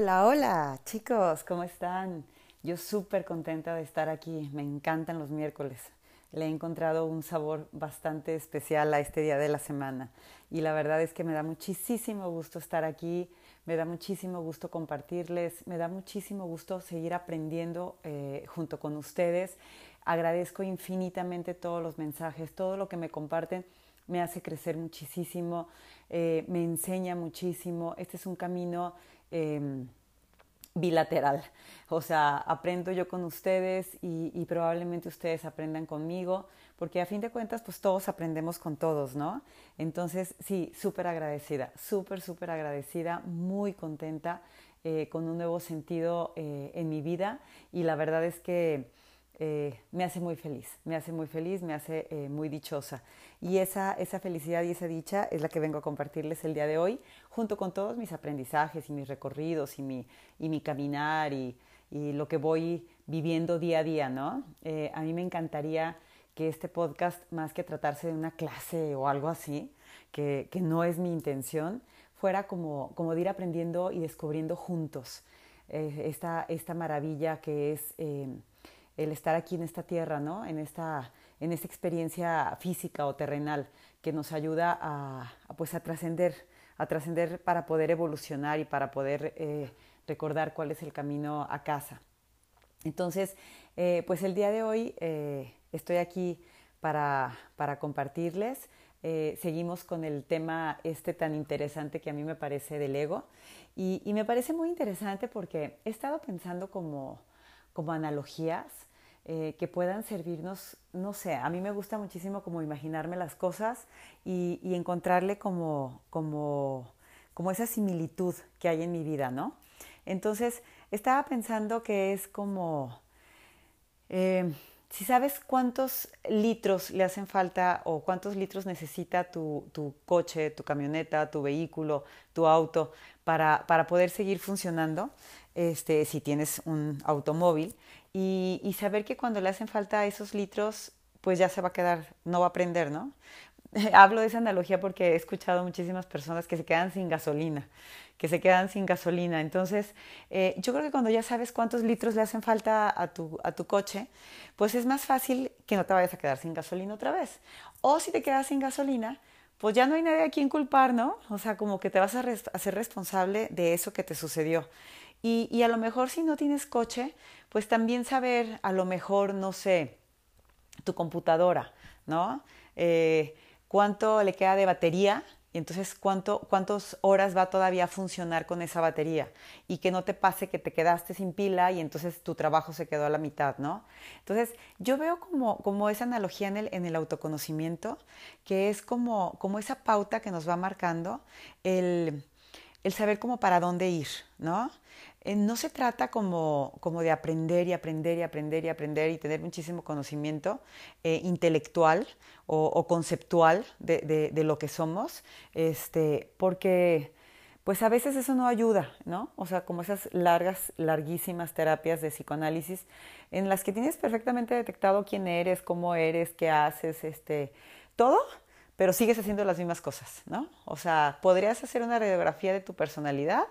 Hola, hola, chicos, ¿cómo están? Yo súper contenta de estar aquí, me encantan los miércoles. Le he encontrado un sabor bastante especial a este día de la semana y la verdad es que me da muchísimo gusto estar aquí, me da muchísimo gusto compartirles, me da muchísimo gusto seguir aprendiendo eh, junto con ustedes. Agradezco infinitamente todos los mensajes, todo lo que me comparten me hace crecer muchísimo, eh, me enseña muchísimo. Este es un camino em, bilateral, o sea, aprendo yo con ustedes y, probablemente ustedes aprendan conmigo, porque a fin de cuentas, pues todos aprendemos con todos, ¿no? Entonces, sí, súper agradecida, súper, súper agradecida, muy contenta, eh, con un nuevo sentido eh, en mi vida y la verdad es que eh, me hace muy feliz, me hace muy feliz, me hace eh, muy dichosa. Y esa, esa felicidad y esa dicha es la que vengo a compartirles el día de hoy, junto con todos mis aprendizajes y mis recorridos y mi, y mi caminar y, y lo que voy viviendo día a día, ¿no? Eh, a mí me encantaría que este podcast, más que tratarse de una clase o algo así, que, que no es mi intención, fuera como, como de ir aprendiendo y descubriendo juntos esta, esta maravilla que es el estar aquí en esta tierra, ¿no? En esta, en esta experiencia física o terrenal que nos ayuda a, pues a trascender, a trascender para poder evolucionar y para poder eh, recordar cuál es el camino a casa. Entonces, eh, pues el día de hoy eh, estoy aquí para, para compartirles. seguimos con el tema este tan interesante que a mí me parece del ego y, y me parece muy interesante porque he estado pensando como, como analogías eh, que puedan servirnos, no sé, a mí me gusta muchísimo como imaginarme las cosas y, encontrarle como, como, como esa similitud que hay en mi vida, ¿no? Entonces, estaba pensando que es como, eh, si sabes cuántos litros le hacen falta o cuántos litros necesita tu, tu coche, tu camioneta, tu vehículo, tu auto para, para poder seguir funcionando, este, si tienes un automóvil, y, saber que cuando le hacen falta esos litros, pues ya se va a quedar, no va a prender, ¿no? Hablo de esa analogía porque he escuchado muchísimas personas que se quedan sin gasolina, que se quedan sin gasolina. Entonces, eh, yo creo que cuando ya sabes cuántos litros le hacen falta a tu, a tu coche, pues es más fácil que no te vayas a quedar sin gasolina otra vez. O si te quedas sin gasolina, pues ya no hay nadie a quien culpar, ¿no? O sea, como que te vas a hacer responsable de eso que te sucedió. Y, a lo mejor si no tienes coche, pues también saber, a lo mejor, no sé, tu computadora, ¿no? Eh, ¿Cuánto le queda de batería? Y entonces, ¿cuánto, ¿cuántas horas va todavía a funcionar con esa batería? Y que no te pase que te quedaste sin pila y entonces tu trabajo se quedó a la mitad, ¿no? Entonces, yo veo como, como esa analogía en el, en el autoconocimiento, que es como, como esa pauta que nos va marcando el, el saber como para dónde ir, ¿no? Eh, no se trata como, como, de aprender y aprender y aprender y aprender y tener muchísimo conocimiento eh, intelectual o, conceptual de, de, de, lo que somos, este, porque pues a veces eso no ayuda, ¿no? O sea, como esas largas, larguísimas terapias de psicoanálisis en las que tienes perfectamente detectado quién eres, cómo eres, qué haces, este, todo, pero sigues haciendo las mismas cosas, ¿no? O sea, podrías hacer una radiografía de tu personalidad,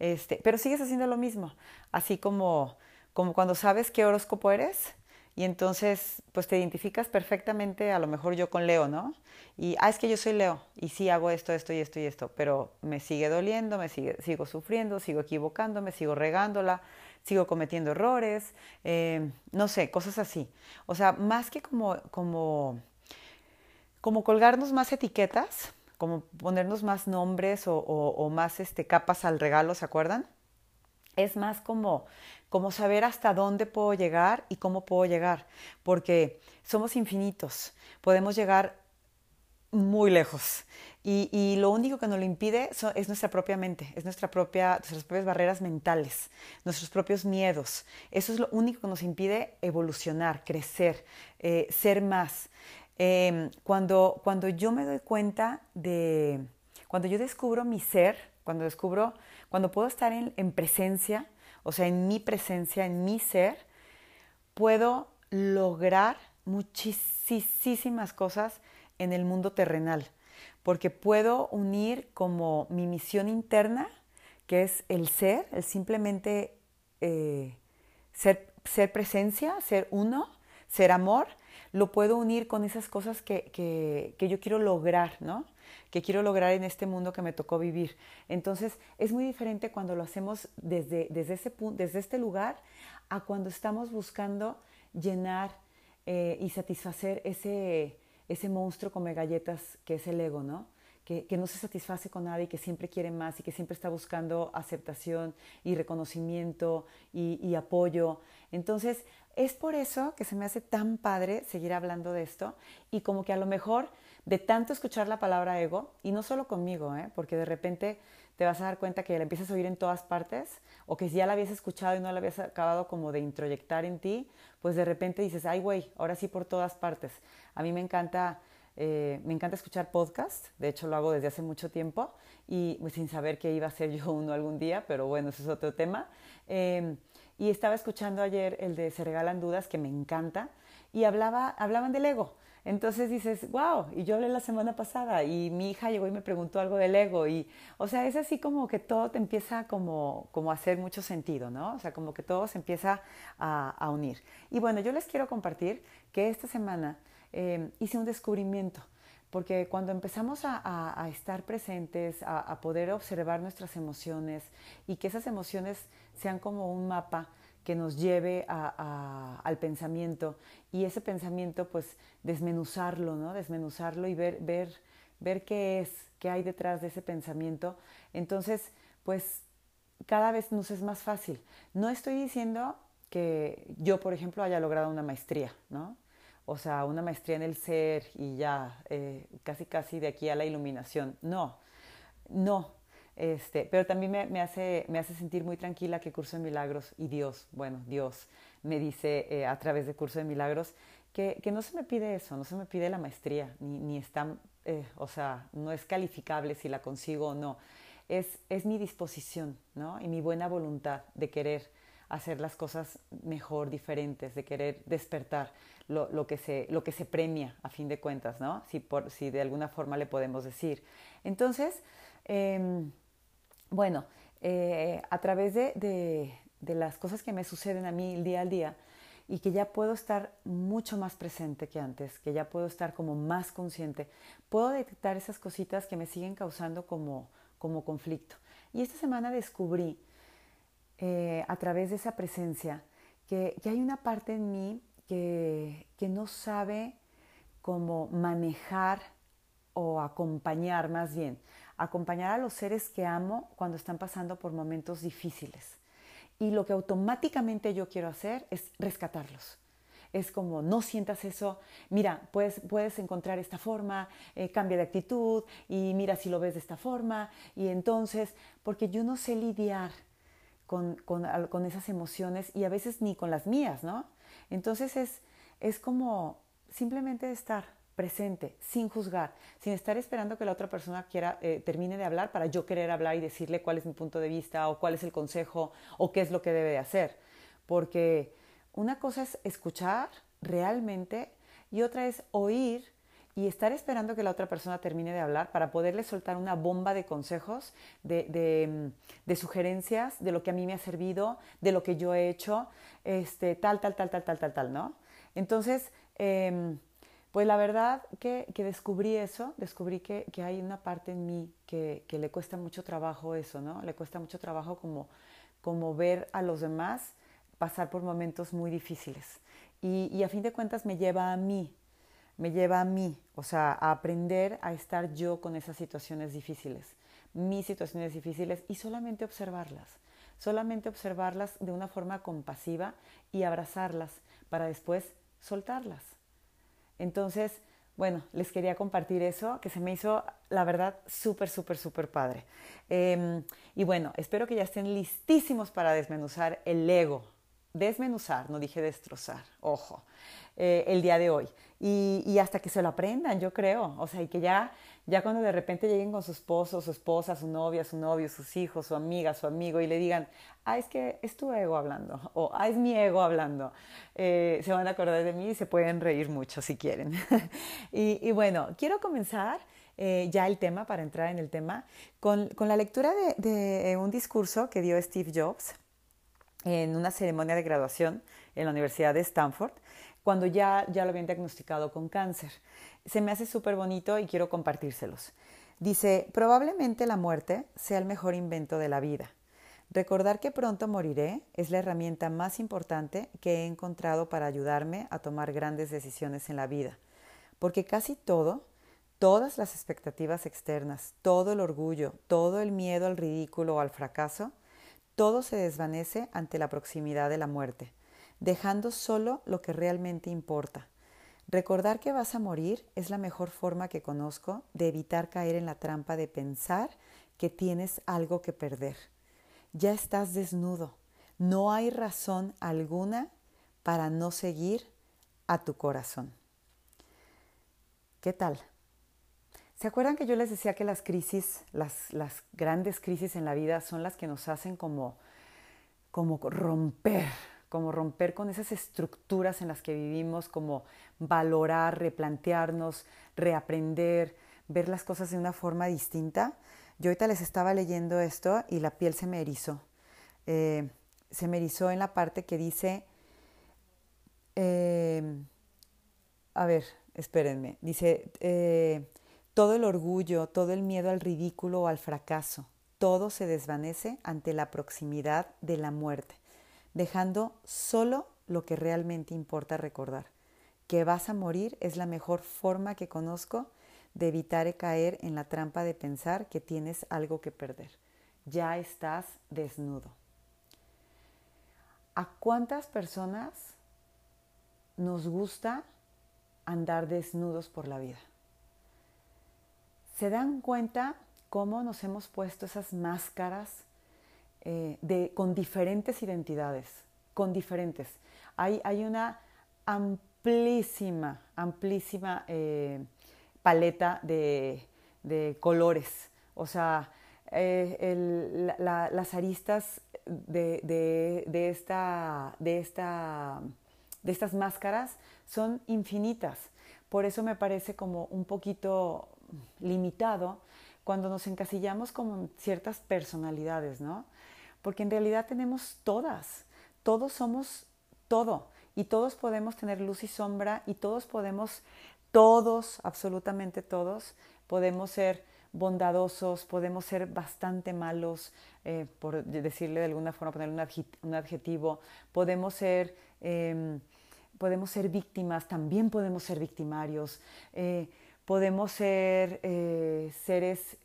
este, pero sigues haciendo lo mismo, así como, como cuando sabes qué horóscopo eres y entonces pues te identificas perfectamente, a lo mejor yo con Leo, ¿no? Y, ah, es que yo soy Leo y sí hago esto, esto y esto y esto, pero me sigue doliendo, me sigue, sigo sufriendo, sigo equivocándome, sigo regándola, sigo cometiendo errores, eh, no sé, cosas así. O sea, más que como... como como colgarnos más etiquetas, como ponernos más nombres o, más este, capas al regalo, ¿se acuerdan? Es más como, como saber hasta dónde puedo llegar y cómo puedo llegar, porque somos infinitos, podemos llegar muy lejos. Y, y, lo único que nos lo impide es nuestra propia mente, es nuestra propia, nuestras propias barreras mentales, nuestros propios miedos. Eso es lo único que nos impide evolucionar, crecer, eh, ser más. Eh, cuando, cuando yo me doy cuenta de, cuando yo descubro mi ser, cuando descubro, cuando puedo estar en, en presencia, o sea, en mi presencia, en mi ser, puedo lograr muchísimas cosas en el mundo terrenal, porque puedo unir como mi misión interna, que es el ser, el simplemente eh, ser, ser presencia, ser uno, ser amor, lo puedo unir con esas cosas que, que, yo quiero lograr, ¿no? Que quiero lograr en este mundo que me tocó vivir. Entonces, es muy diferente cuando lo hacemos desde, desde, ese, desde este lugar a cuando estamos buscando llenar eh, y satisfacer ese, ese monstruo come galletas que es el ego, ¿no? Que, que, no se satisface con nada y que siempre quiere más y que siempre está buscando aceptación y reconocimiento y apoyo. Entonces, es por eso que se me hace tan padre seguir hablando de esto y como que a lo mejor de tanto escuchar la palabra ego, y no solo conmigo, ¿eh? porque de repente te vas a dar cuenta que la empiezas a oír en todas partes o que si ya la habías escuchado y no la habías acabado como de introyectar en ti, pues de repente dices, ay güey, ahora sí por todas partes. A mí me encanta, eh, me encanta escuchar podcast, de hecho lo hago desde hace mucho tiempo y pues, sin saber que iba a ser yo uno algún día, pero bueno, eso es otro tema. Eh, y estaba escuchando ayer el de Se Regalan Dudas, que me encanta, y hablaba, hablaban del ego. Entonces dices, wow, y yo hablé la semana pasada y mi hija llegó y me preguntó algo del ego y, o sea, es así como que todo te empieza como, como a hacer mucho sentido, ¿no? O sea, como que todo se empieza a, unir. Y bueno, yo les quiero compartir que esta semana eh, hice un descubrimiento porque cuando empezamos a, estar presentes, a, poder observar nuestras emociones y que esas emociones sean como un mapa que nos lleve al pensamiento y ese pensamiento pues desmenuzarlo, ¿no? Desmenuzarlo y ver, ver, ver qué es, qué hay detrás de ese pensamiento. Entonces, pues cada vez nos es más fácil. No estoy diciendo que yo, por ejemplo, haya logrado una maestría, ¿no? O sea, una maestría en el ser y ya, eh, casi casi de aquí a la iluminación. No, no. Este, pero también me, hace, me hace sentir muy tranquila que Curso de Milagros y Dios, bueno, Dios me dice eh, a través de Curso de Milagros que, que, no se me pide eso, no se me pide la maestría, ni, ni está, eh, o sea, no es calificable si la consigo o no. Es, es mi disposición, ¿no? Y mi buena voluntad de querer hacer las cosas mejor, diferentes, de querer despertar lo, lo, que, se, lo que se premia a fin de cuentas, ¿no? Si, por, si de alguna forma le podemos decir. Entonces, em, bueno, eh, a través de, de, de, las cosas que me suceden a mí el día al día y que ya puedo estar mucho más presente que antes, que ya puedo estar como más consciente, puedo detectar esas cositas que me siguen causando como, como conflicto. Y esta semana descubrí eh, a través de esa presencia que, que hay una parte en mí que, no sabe cómo manejar o acompañar más bien, acompañar a los seres que amo cuando están pasando por momentos difíciles. Y lo que automáticamente yo quiero hacer es rescatarlos. Es como, no sientas eso, mira, puedes, puedes encontrar esta forma, eh, cambia de actitud y mira si lo ves de esta forma. Y entonces, porque yo no sé lidiar con, con, con esas emociones y a veces ni con las mías, ¿no? Entonces es, es como simplemente estar presente, sin juzgar, sin estar esperando que la otra persona quiera, eh, termine de hablar para yo querer hablar y decirle cuál es mi punto de vista o cuál es el consejo o qué es lo que debe de hacer. Porque una cosa es escuchar realmente y otra es oír y estar esperando que la otra persona termine de hablar para poderle soltar una bomba de consejos, de, de, de, sugerencias, de lo que a mí me ha servido, de lo que yo he hecho, este, tal, tal, tal, tal, tal, tal, tal, ¿no? Entonces, eh, pues la verdad que, que, descubrí eso, descubrí que, que, hay una parte en mí que, que, le cuesta mucho trabajo eso, ¿no? Le cuesta mucho trabajo como, como ver a los demás pasar por momentos muy difíciles. Y, y a fin de cuentas me lleva a mí, me lleva a mí, o sea, a aprender a estar yo con esas situaciones difíciles, mis situaciones difíciles y solamente observarlas, solamente observarlas de una forma compasiva y abrazarlas para después soltarlas. Entonces, bueno, les quería compartir eso, que se me hizo, la verdad, súper, súper, súper padre. Em, y bueno, espero que ya estén listísimos para desmenuzar el ego, desmenuzar, no dije destrozar, ojo, eh, el día de hoy. Y, hasta que se lo aprendan, yo creo. O sea, y que ya, ya cuando de repente lleguen con su esposo, su esposa, su novia, su novio, sus hijos, su amiga, su amigo, y le digan, ah, es que es tu ego hablando, o ah, es mi ego hablando, eh, se van a acordar de mí y se pueden reír mucho si quieren. y, bueno, quiero comenzar eh, ya el tema, para entrar en el tema, con, con la lectura de, de un discurso que dio Steve Jobs en una ceremonia de graduación en la Universidad de Stanford cuando ya, ya lo habían diagnosticado con cáncer. Se me hace súper bonito y quiero compartírselos. Dice, probablemente la muerte sea el mejor invento de la vida. Recordar que pronto moriré es la herramienta más importante que he encontrado para ayudarme a tomar grandes decisiones en la vida, porque casi todo, todas las expectativas externas, todo el orgullo, todo el miedo al ridículo o al fracaso, todo se desvanece ante la proximidad de la muerte dejando solo lo que realmente importa. Recordar que vas a morir es la mejor forma que conozco de evitar caer en la trampa de pensar que tienes algo que perder. Ya estás desnudo. No hay razón alguna para no seguir a tu corazón. ¿Qué tal? ¿Se acuerdan que yo les decía que las crisis, las, grandes crisis en la vida son las que nos hacen como romper, como romper con esas estructuras en las que vivimos, como valorar, replantearnos, reaprender, ver las cosas de una forma distinta. Yo ahorita les estaba leyendo esto y la piel se me erizó. Eh, se me erizó en la parte que dice, eh, a ver, espérenme, dice, eh, todo el orgullo, todo el miedo al ridículo o al fracaso, todo se desvanece ante la proximidad de la muerte dejando solo lo que realmente importa recordar. Que vas a morir es la mejor forma que conozco de evitar caer en la trampa de pensar que tienes algo que perder. Ya estás desnudo. ¿A cuántas personas nos gusta andar desnudos por la vida? ¿Se dan cuenta cómo nos hemos puesto esas máscaras eh, de, con diferentes identidades, con diferentes. Hay, hay una amplísima, amplísima eh, paleta de, de, colores. O sea, eh, las aristas de, de, de, esta, de, esta, de estas máscaras son infinitas. Por eso me parece como un poquito limitado cuando nos encasillamos como ciertas personalidades, ¿no? Porque en realidad tenemos todas, todos somos todo y todos podemos tener luz y sombra y todos podemos, todos, absolutamente todos, podemos ser bondadosos, podemos ser bastante malos, eh, por decirle de alguna forma, ponerle un adjetivo, podemos ser, em, podemos ser víctimas, también podemos ser victimarios, eh, podemos ser eh, seres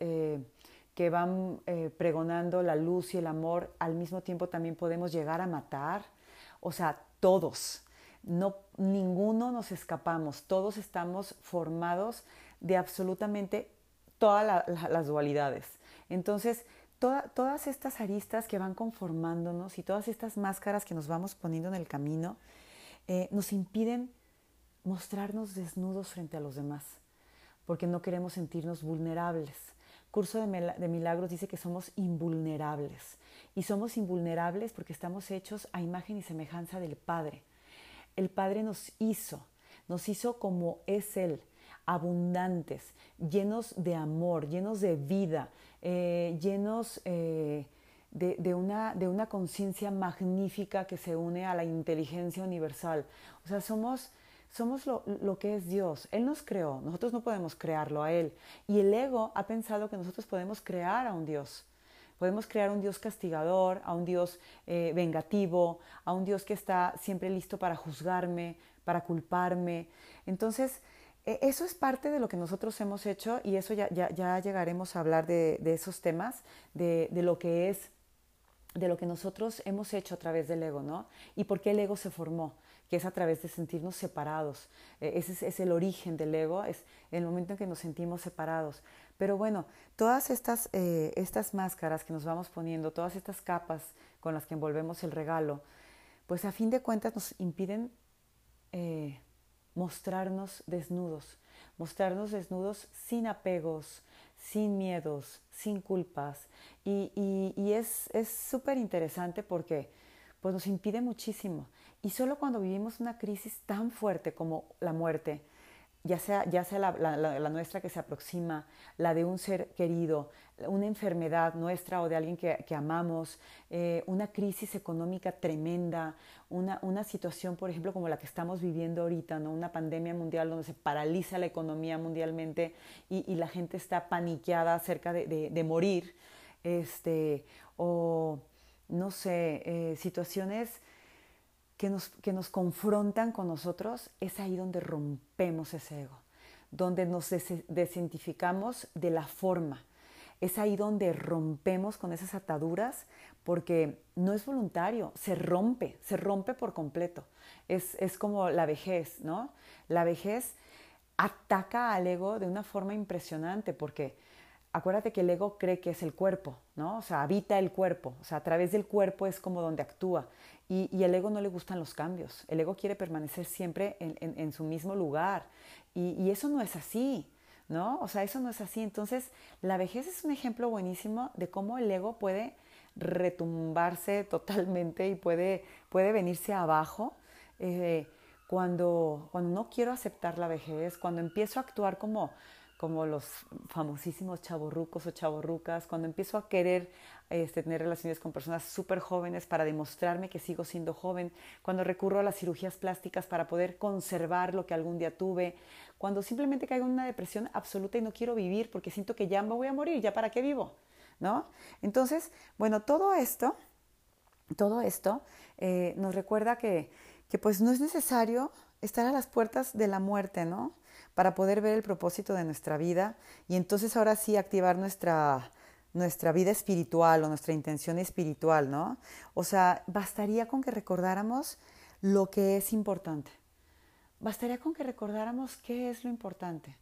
que van eh, pregonando la luz y el amor, al mismo tiempo también podemos llegar a matar. O sea, todos, no, ninguno nos escapamos, todos estamos formados de absolutamente todas las dualidades. Entonces, todas estas aristas que van conformándonos y todas estas máscaras que nos vamos poniendo en el camino, eh, nos impiden mostrarnos desnudos frente a los demás, porque no queremos sentirnos vulnerables. Curso de Milagros dice que somos invulnerables. Y somos invulnerables porque estamos hechos a imagen y semejanza del Padre. El Padre nos hizo, nos hizo como es Él, abundantes, llenos de amor, llenos de vida, eh, llenos eh, de, de, una, de una conciencia magnífica que se une a la inteligencia universal. O sea, somos somos lo, que es Dios. Él nos creó, nosotros no podemos crearlo a Él. Y el ego ha pensado que nosotros podemos crear a un Dios. Podemos crear un Dios castigador, a un Dios eh, vengativo, a un Dios que está siempre listo para juzgarme, para culparme. Entonces, e, eso es parte de lo que nosotros hemos hecho y eso ya, ya, llegaremos a hablar de, esos temas, de, de, lo que es, de lo que nosotros hemos hecho a través del ego, ¿no? Y por qué el ego se formó que es a través de sentirnos separados. E, ese es, el origen del ego, es el momento en que nos sentimos separados. Pero bueno, todas estas, eh, estas máscaras que nos vamos poniendo, todas estas capas con las que envolvemos el regalo, pues a fin de cuentas nos impiden eh, mostrarnos desnudos, mostrarnos desnudos sin apegos, sin miedos, sin culpas. Y, es súper interesante porque pues nos impide muchísimo. Y solo cuando vivimos una crisis tan fuerte como la muerte, ya sea, ya sea la, nuestra que se aproxima, la de un ser querido, una enfermedad nuestra o de alguien que, amamos, eh, una crisis económica tremenda, una, una, situación, por ejemplo, como la que estamos viviendo ahorita, ¿no? una pandemia mundial donde se paraliza la economía mundialmente y, la gente está paniqueada acerca de, morir, este, o no sé, eh, situaciones que nos, que nos confrontan con nosotros, es ahí donde rompemos ese ego, donde nos desidentificamos de la forma. Es ahí donde rompemos con esas ataduras porque no es voluntario, se rompe, se rompe por completo. Es, es como la vejez, ¿no? La vejez ataca al ego de una forma impresionante porque acuérdate que el ego cree que es el cuerpo, ¿no? O sea, habita el cuerpo, o sea, a través del cuerpo es como donde actúa. Y, y el ego no le gustan los cambios, el ego quiere permanecer siempre en, su mismo lugar. Y, y, eso no es así, ¿no? O sea, eso no es así. Entonces, la vejez es un ejemplo buenísimo de cómo el ego puede retumbarse totalmente y puede, puede venirse abajo. Eh, cuando, cuando no quiero aceptar la vejez, cuando empiezo a actuar como, como los famosísimos chavorrucos o chavorrucas, cuando empiezo a querer este, tener relaciones con personas súper jóvenes para demostrarme que sigo siendo joven, cuando recurro a las cirugías plásticas para poder conservar lo que algún día tuve, cuando simplemente caigo en una depresión absoluta y no quiero vivir porque siento que ya me voy a morir, ya para qué vivo, ¿no? Entonces, bueno, todo esto, todo esto eh, nos recuerda que, que pues no es necesario estar a las puertas de la muerte, ¿no? Para poder ver el propósito de nuestra vida y entonces ahora sí activar nuestra, nuestra vida espiritual o nuestra intención espiritual, ¿no? O sea, bastaría con que recordáramos lo que es importante. Bastaría con que recordáramos qué es lo importante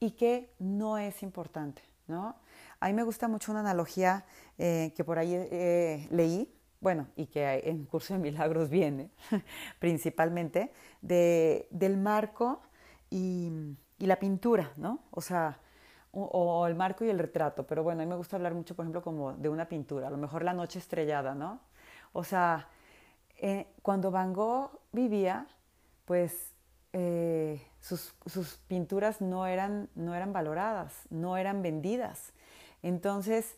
y qué no es importante, ¿no? A mí me gusta mucho una analogía eh, que por ahí eh, leí, bueno, y que en Curso de Milagros viene principalmente, de, del marco y, la pintura, ¿no? O sea, o, el marco y el retrato, pero bueno, a mí me gusta hablar mucho, por ejemplo, como de una pintura, a lo mejor la noche estrellada, ¿no? O sea, eh, cuando Van Gogh vivía, pues eh, sus, pinturas no eran, no eran valoradas, no eran vendidas. Entonces,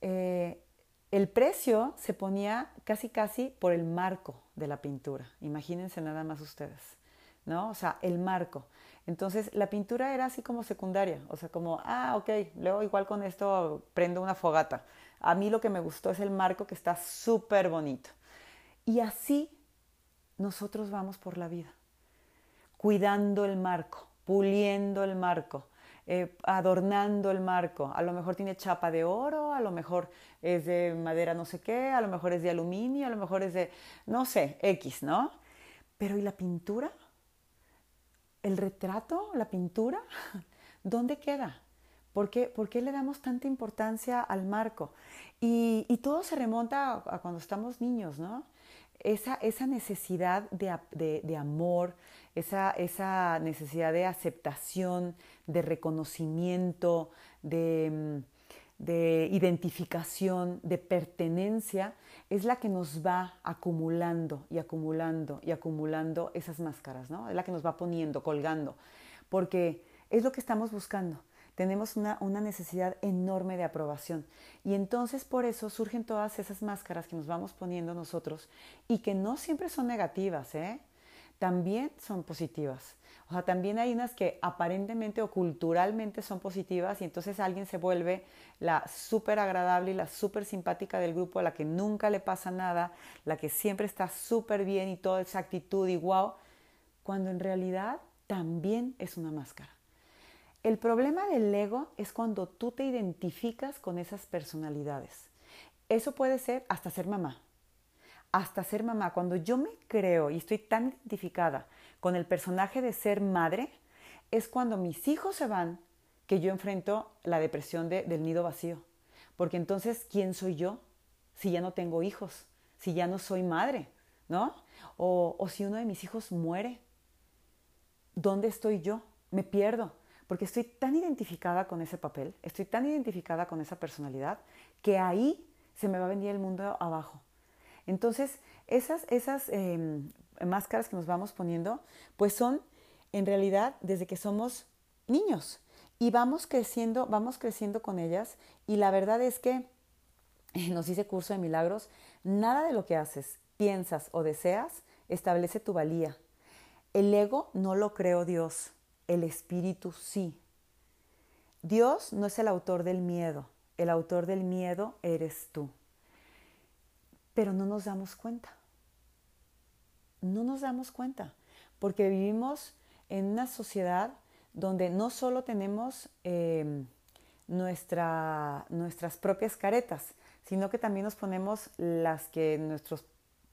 eh, el precio se ponía casi casi por el marco de la pintura. Imagínense nada más ustedes. ¿No? O sea, el marco. Entonces, la pintura era así como secundaria, o sea, como, ah, ok, luego igual con esto prendo una fogata. A mí lo que me gustó es el marco que está súper bonito. Y así nosotros vamos por la vida, cuidando el marco, puliendo el marco, eh, adornando el marco. A lo mejor tiene chapa de oro, a lo mejor es de madera no sé qué, a lo mejor es de aluminio, a lo mejor es de, no sé, X, ¿no? Pero ¿y la pintura? El retrato, la pintura, ¿dónde queda? ¿Por qué, ¿Por qué, le damos tanta importancia al marco? Y, todo se remonta a, cuando estamos niños, ¿no? Esa, necesidad de, amor, esa, necesidad de aceptación, de reconocimiento, de, de identificación, de pertenencia, es la que nos va acumulando y acumulando y acumulando esas máscaras, ¿no? Es la que nos va poniendo, colgando, porque es lo que estamos buscando. Tenemos una, una necesidad enorme de aprobación y entonces por eso surgen todas esas máscaras que nos vamos poniendo nosotros y que no siempre son negativas, ¿eh? También son positivas. O sea, también hay unas que aparentemente o culturalmente son positivas y entonces alguien se vuelve la súper agradable y la súper simpática del grupo, a la que nunca le pasa nada, la que siempre está súper bien y toda esa actitud y wow, cuando en realidad también es una máscara. El problema del ego es cuando tú te identificas con esas personalidades. Eso puede ser hasta ser mamá. Hasta ser mamá. Cuando yo me creo y estoy tan identificada con el personaje de ser madre, es cuando mis hijos se van que yo enfrento la depresión del nido vacío. Porque entonces, ¿quién soy yo si ya no tengo hijos? Si ya no soy madre, ¿no? O, o si uno de mis hijos muere, ¿dónde estoy yo? Me pierdo, porque estoy tan identificada con ese papel, estoy tan identificada con esa personalidad, que ahí se me va a venir el mundo abajo. Entonces, esas, esas em, máscaras que nos vamos poniendo, pues son en realidad desde que somos niños y vamos creciendo, vamos creciendo con ellas y la verdad es que nos dice curso de milagros, nada de lo que haces, piensas o deseas establece tu valía. El ego no lo creó Dios, el espíritu sí. Dios no es el autor del miedo, el autor del miedo eres tú. Pero no nos damos cuenta. No nos damos cuenta, porque vivimos en una sociedad donde no solo tenemos em, nuestra, nuestras propias caretas, sino que también nos ponemos las que nuestros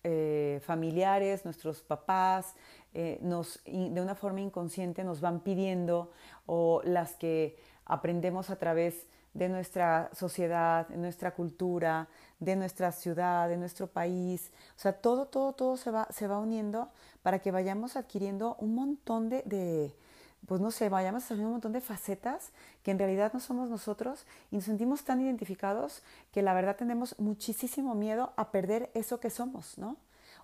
eh, familiares, nuestros papás, eh, de una forma inconsciente nos van pidiendo o las que aprendemos a través de nuestra sociedad, de nuestra cultura, de nuestra ciudad, de nuestro país. O sea, todo, todo, todo se va, se va uniendo para que vayamos adquiriendo un montón de, de pues no sé, vayamos adquiriendo un montón de facetas que en realidad no somos nosotros y nos sentimos tan identificados que la verdad tenemos muchísimo miedo a perder eso que somos, ¿no?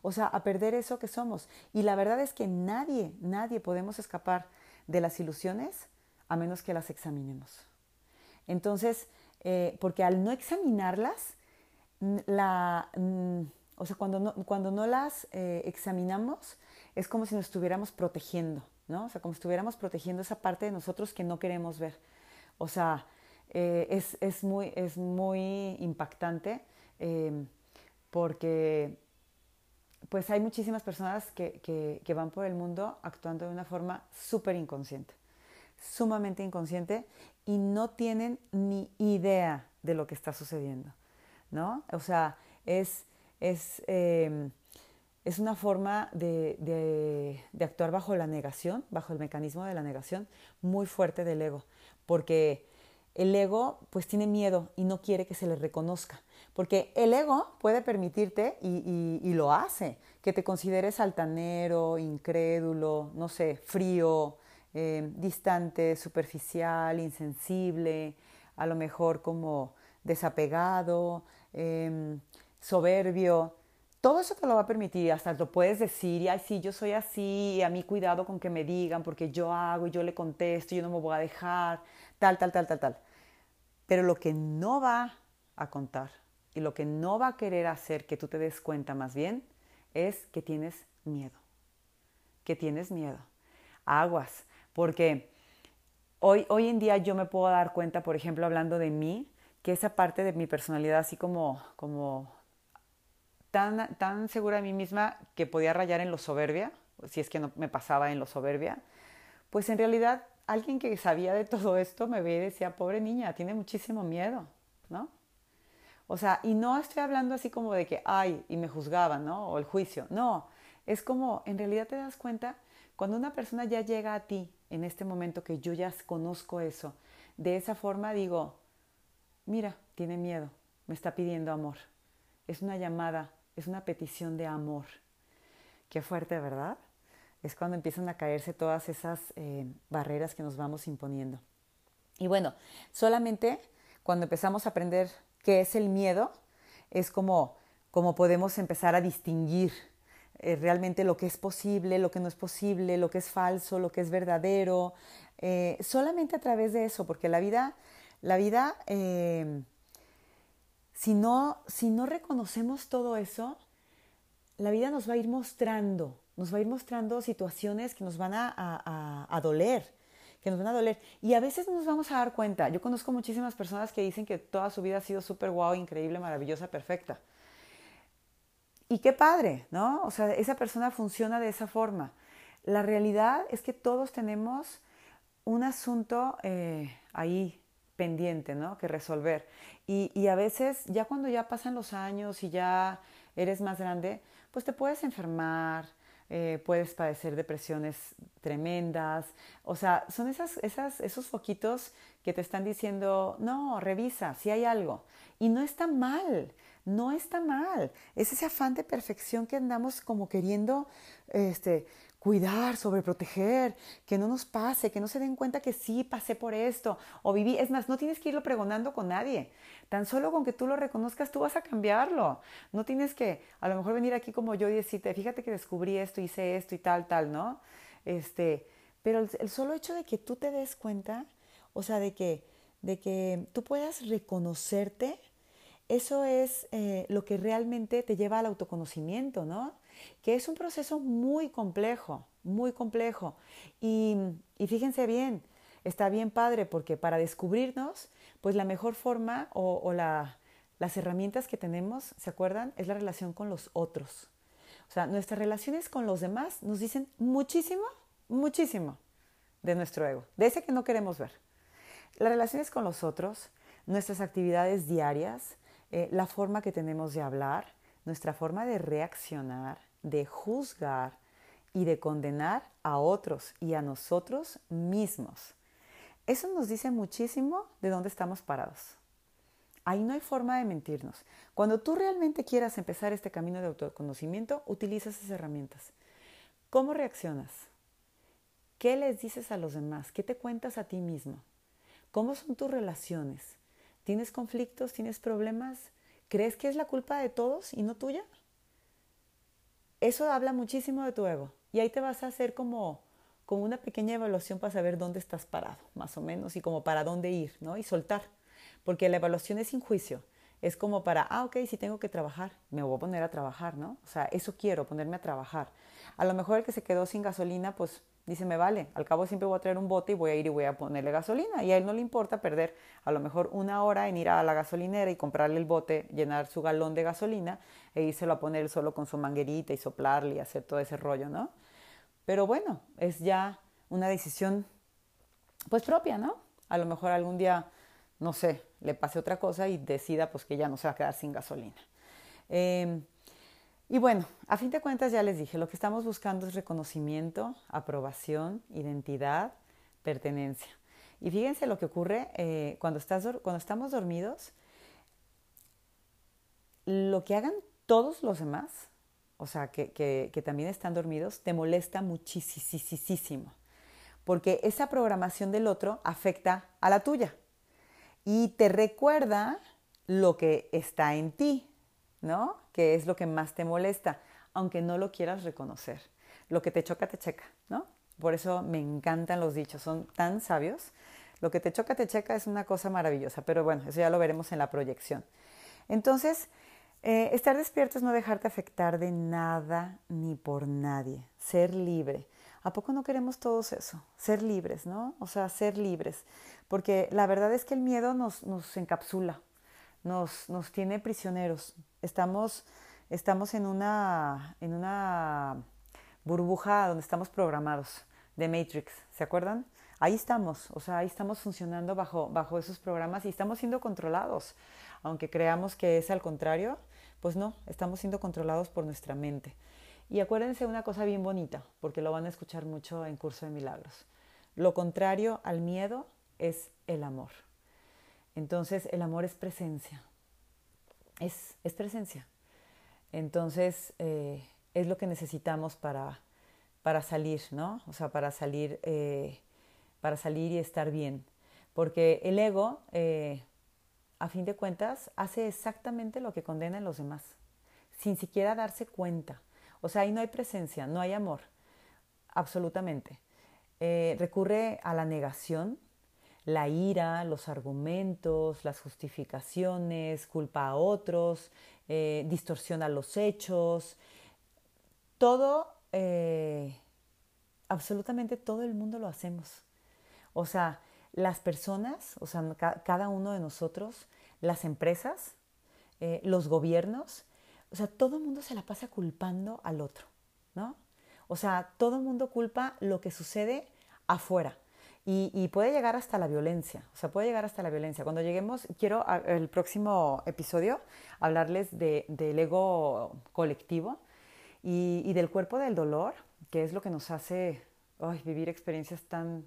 O sea, a perder eso que somos. Y la verdad es que nadie, nadie podemos escapar de las ilusiones a menos que las examinemos. Entonces, eh, porque al no examinarlas, la, o sea, cuando no, cuando no las eh, examinamos, es como si nos estuviéramos protegiendo, ¿no? O sea, como si estuviéramos protegiendo esa parte de nosotros que no queremos ver. O sea, eh, es, es, muy, es muy impactante porque pues hay muchísimas personas que, que, que van por el mundo actuando de una forma súper inconsciente, sumamente inconsciente y no tienen ni idea de lo que está sucediendo, ¿no? O sea, es, es, em, es una forma de, de, actuar bajo la negación, bajo el mecanismo de la negación muy fuerte del ego, porque el ego pues tiene miedo y no quiere que se le reconozca, porque el ego puede permitirte, y, y, y lo hace, que te consideres altanero, incrédulo, no sé, frío, eh, distante, superficial, insensible, a lo mejor como desapegado, eh, soberbio. Todo eso te lo va a permitir, hasta lo puedes decir, y ay, sí, yo soy así, a mí cuidado con que me digan, porque yo hago y yo le contesto, yo no me voy a dejar, tal, tal, tal, tal, tal. Pero lo que no va a contar y lo que no va a querer hacer que tú te des cuenta más bien es que tienes miedo, que tienes miedo. Aguas, porque hoy, hoy en día yo me puedo dar cuenta, por ejemplo, hablando de mí, que esa parte de mi personalidad así como, como tan, tan segura de mí misma que podía rayar en lo soberbia, si es que no me pasaba en lo soberbia, pues en realidad alguien que sabía de todo esto me veía y decía, pobre niña, tiene muchísimo miedo, ¿no? O sea, y no estoy hablando así como de que, ay, y me juzgaban, ¿no? O el juicio, no, es como, en realidad te das cuenta, cuando una persona ya llega a ti en este momento que yo ya conozco eso, de esa forma digo, mira, tiene miedo, me está pidiendo amor. Es una llamada, es una petición de amor. Qué fuerte, ¿verdad? Es cuando empiezan a caerse todas esas eh, barreras que nos vamos imponiendo. Y bueno, solamente cuando empezamos a aprender qué es el miedo, es como, como podemos empezar a distinguir eh, realmente lo que es posible, lo que no es posible, lo que es falso, lo que es verdadero, eh, solamente a través de eso, porque la vida, la vida, eh, si, no, si no reconocemos todo eso, la vida nos va a ir mostrando, nos va a ir mostrando situaciones que nos van a, doler, que nos van a doler. Y a veces no nos vamos a dar cuenta. Yo conozco muchísimas personas que dicen que toda su vida ha sido súper guau, increíble, maravillosa, perfecta. Y qué padre, ¿no? O sea, esa persona funciona de esa forma. La realidad es que todos tenemos un asunto eh, ahí pendiente, ¿no? Que resolver. Y, y, a veces, ya cuando ya pasan los años y ya eres más grande, pues te puedes enfermar, eh, puedes padecer depresiones tremendas. O sea, son esas, esas, esos foquitos que te están diciendo, no, revisa si hay algo. Y no está mal. No está mal. Es ese afán de perfección que andamos como queriendo este, cuidar, sobreproteger, que no nos pase, que no se den cuenta que sí pasé por esto o viví. Es más, no tienes que irlo pregonando con nadie. Tan solo con que tú lo reconozcas, tú vas a cambiarlo. No tienes que a lo mejor venir aquí como yo y decirte, fíjate que descubrí esto, hice esto y tal, tal, ¿no? Este, pero el, solo hecho de que tú te des cuenta, o sea, de que, de que tú puedas reconocerte, eso es eh, lo que realmente te lleva al autoconocimiento, ¿no? que es un proceso muy complejo, muy complejo. Y, fíjense bien, está bien padre porque para descubrirnos, pues la mejor forma o, las herramientas que tenemos, ¿se acuerdan? Es la relación con los otros. O sea, nuestras relaciones con los demás nos dicen muchísimo, muchísimo de nuestro ego, de ese que no queremos ver. Las relaciones con los otros, nuestras actividades diarias, eh, la forma que tenemos de hablar, nuestra forma de reaccionar, de juzgar y de condenar a otros y a nosotros mismos. Eso nos dice muchísimo de dónde estamos parados. Ahí no hay forma de mentirnos. Cuando tú realmente quieras empezar este camino de autoconocimiento, utiliza esas herramientas. ¿Cómo reaccionas? ¿Qué les dices a los demás? ¿Qué te cuentas a ti mismo? ¿Cómo son tus relaciones? ¿Tienes conflictos? ¿Tienes problemas? ¿Crees que es la culpa de todos y no tuya? Eso habla muchísimo de tu ego. Y ahí te vas a hacer como, como una pequeña evaluación para saber dónde estás parado, más o menos, y como para dónde ir, ¿no? Y soltar. Porque la evaluación es sin juicio. Es como para, ah, ok, si tengo que trabajar, me voy a poner a trabajar, ¿no? O sea, eso quiero, ponerme a trabajar. A lo mejor el que se quedó sin gasolina, pues dice, me vale, al cabo siempre voy a traer un bote y voy a ir y voy a ponerle gasolina. Y a él no le importa perder a lo mejor una hora en ir a la gasolinera y comprarle el bote, llenar su galón de gasolina e írselo a poner solo con su manguerita y soplarle y hacer todo ese rollo, ¿no? Pero bueno, es ya una decisión pues propia, ¿no? A lo mejor algún día, no sé, le pase otra cosa y decida pues que ya no se va a quedar sin gasolina. Eh, y bueno, a fin de cuentas ya les dije, lo que estamos buscando es reconocimiento, aprobación, identidad, pertenencia. Y fíjense lo que ocurre eh, cuando, estás, cuando estamos dormidos, lo que hagan todos los demás, o sea, que, que también están dormidos, te molesta muchísimo, porque esa programación del otro afecta a la tuya. Y te recuerda lo que está en ti, ¿no? Que es lo que más te molesta, aunque no lo quieras reconocer. Lo que te choca, te checa, ¿no? Por eso me encantan los dichos, son tan sabios. Lo que te choca, te checa es una cosa maravillosa, pero bueno, eso ya lo veremos en la proyección. Entonces, eh, estar despierto es no dejarte afectar de nada ni por nadie, ser libre. ¿A poco no queremos todos eso? Ser libres, ¿no? O sea, ser libres. Porque la verdad es que el miedo nos, nos encapsula, nos, nos tiene prisioneros. Estamos, estamos en, una, en una burbuja donde estamos programados de Matrix, ¿se acuerdan? Ahí estamos, o sea, ahí estamos funcionando bajo, bajo esos programas y estamos siendo controlados. Aunque creamos que es al contrario, pues no, estamos siendo controlados por nuestra mente. Y acuérdense una cosa bien bonita, porque lo van a escuchar mucho en Curso de Milagros. Lo contrario al miedo es el amor. Entonces el amor es presencia, es, es presencia. Entonces eh, es lo que necesitamos para, para salir, ¿no? O sea, para salir, eh, para salir y estar bien. Porque el ego, eh, a fin de cuentas, hace exactamente lo que condena en los demás, sin siquiera darse cuenta. O sea, ahí no hay presencia, no hay amor, absolutamente. recurre a la negación, la ira, los argumentos, las justificaciones, culpa a otros, eh, distorsiona los hechos, todo, eh, absolutamente todo el mundo lo hacemos. O sea, las personas, o sea, cada uno de nosotros, las empresas, eh, los gobiernos, o sea, todo el mundo se la pasa culpando al otro, ¿no? O sea, todo el mundo culpa lo que sucede afuera. Y, puede llegar hasta la violencia, o sea, puede llegar hasta la violencia. Cuando lleguemos, quiero el próximo episodio hablarles de, del ego colectivo y, del cuerpo del dolor, que es lo que nos hace vivir experiencias tan,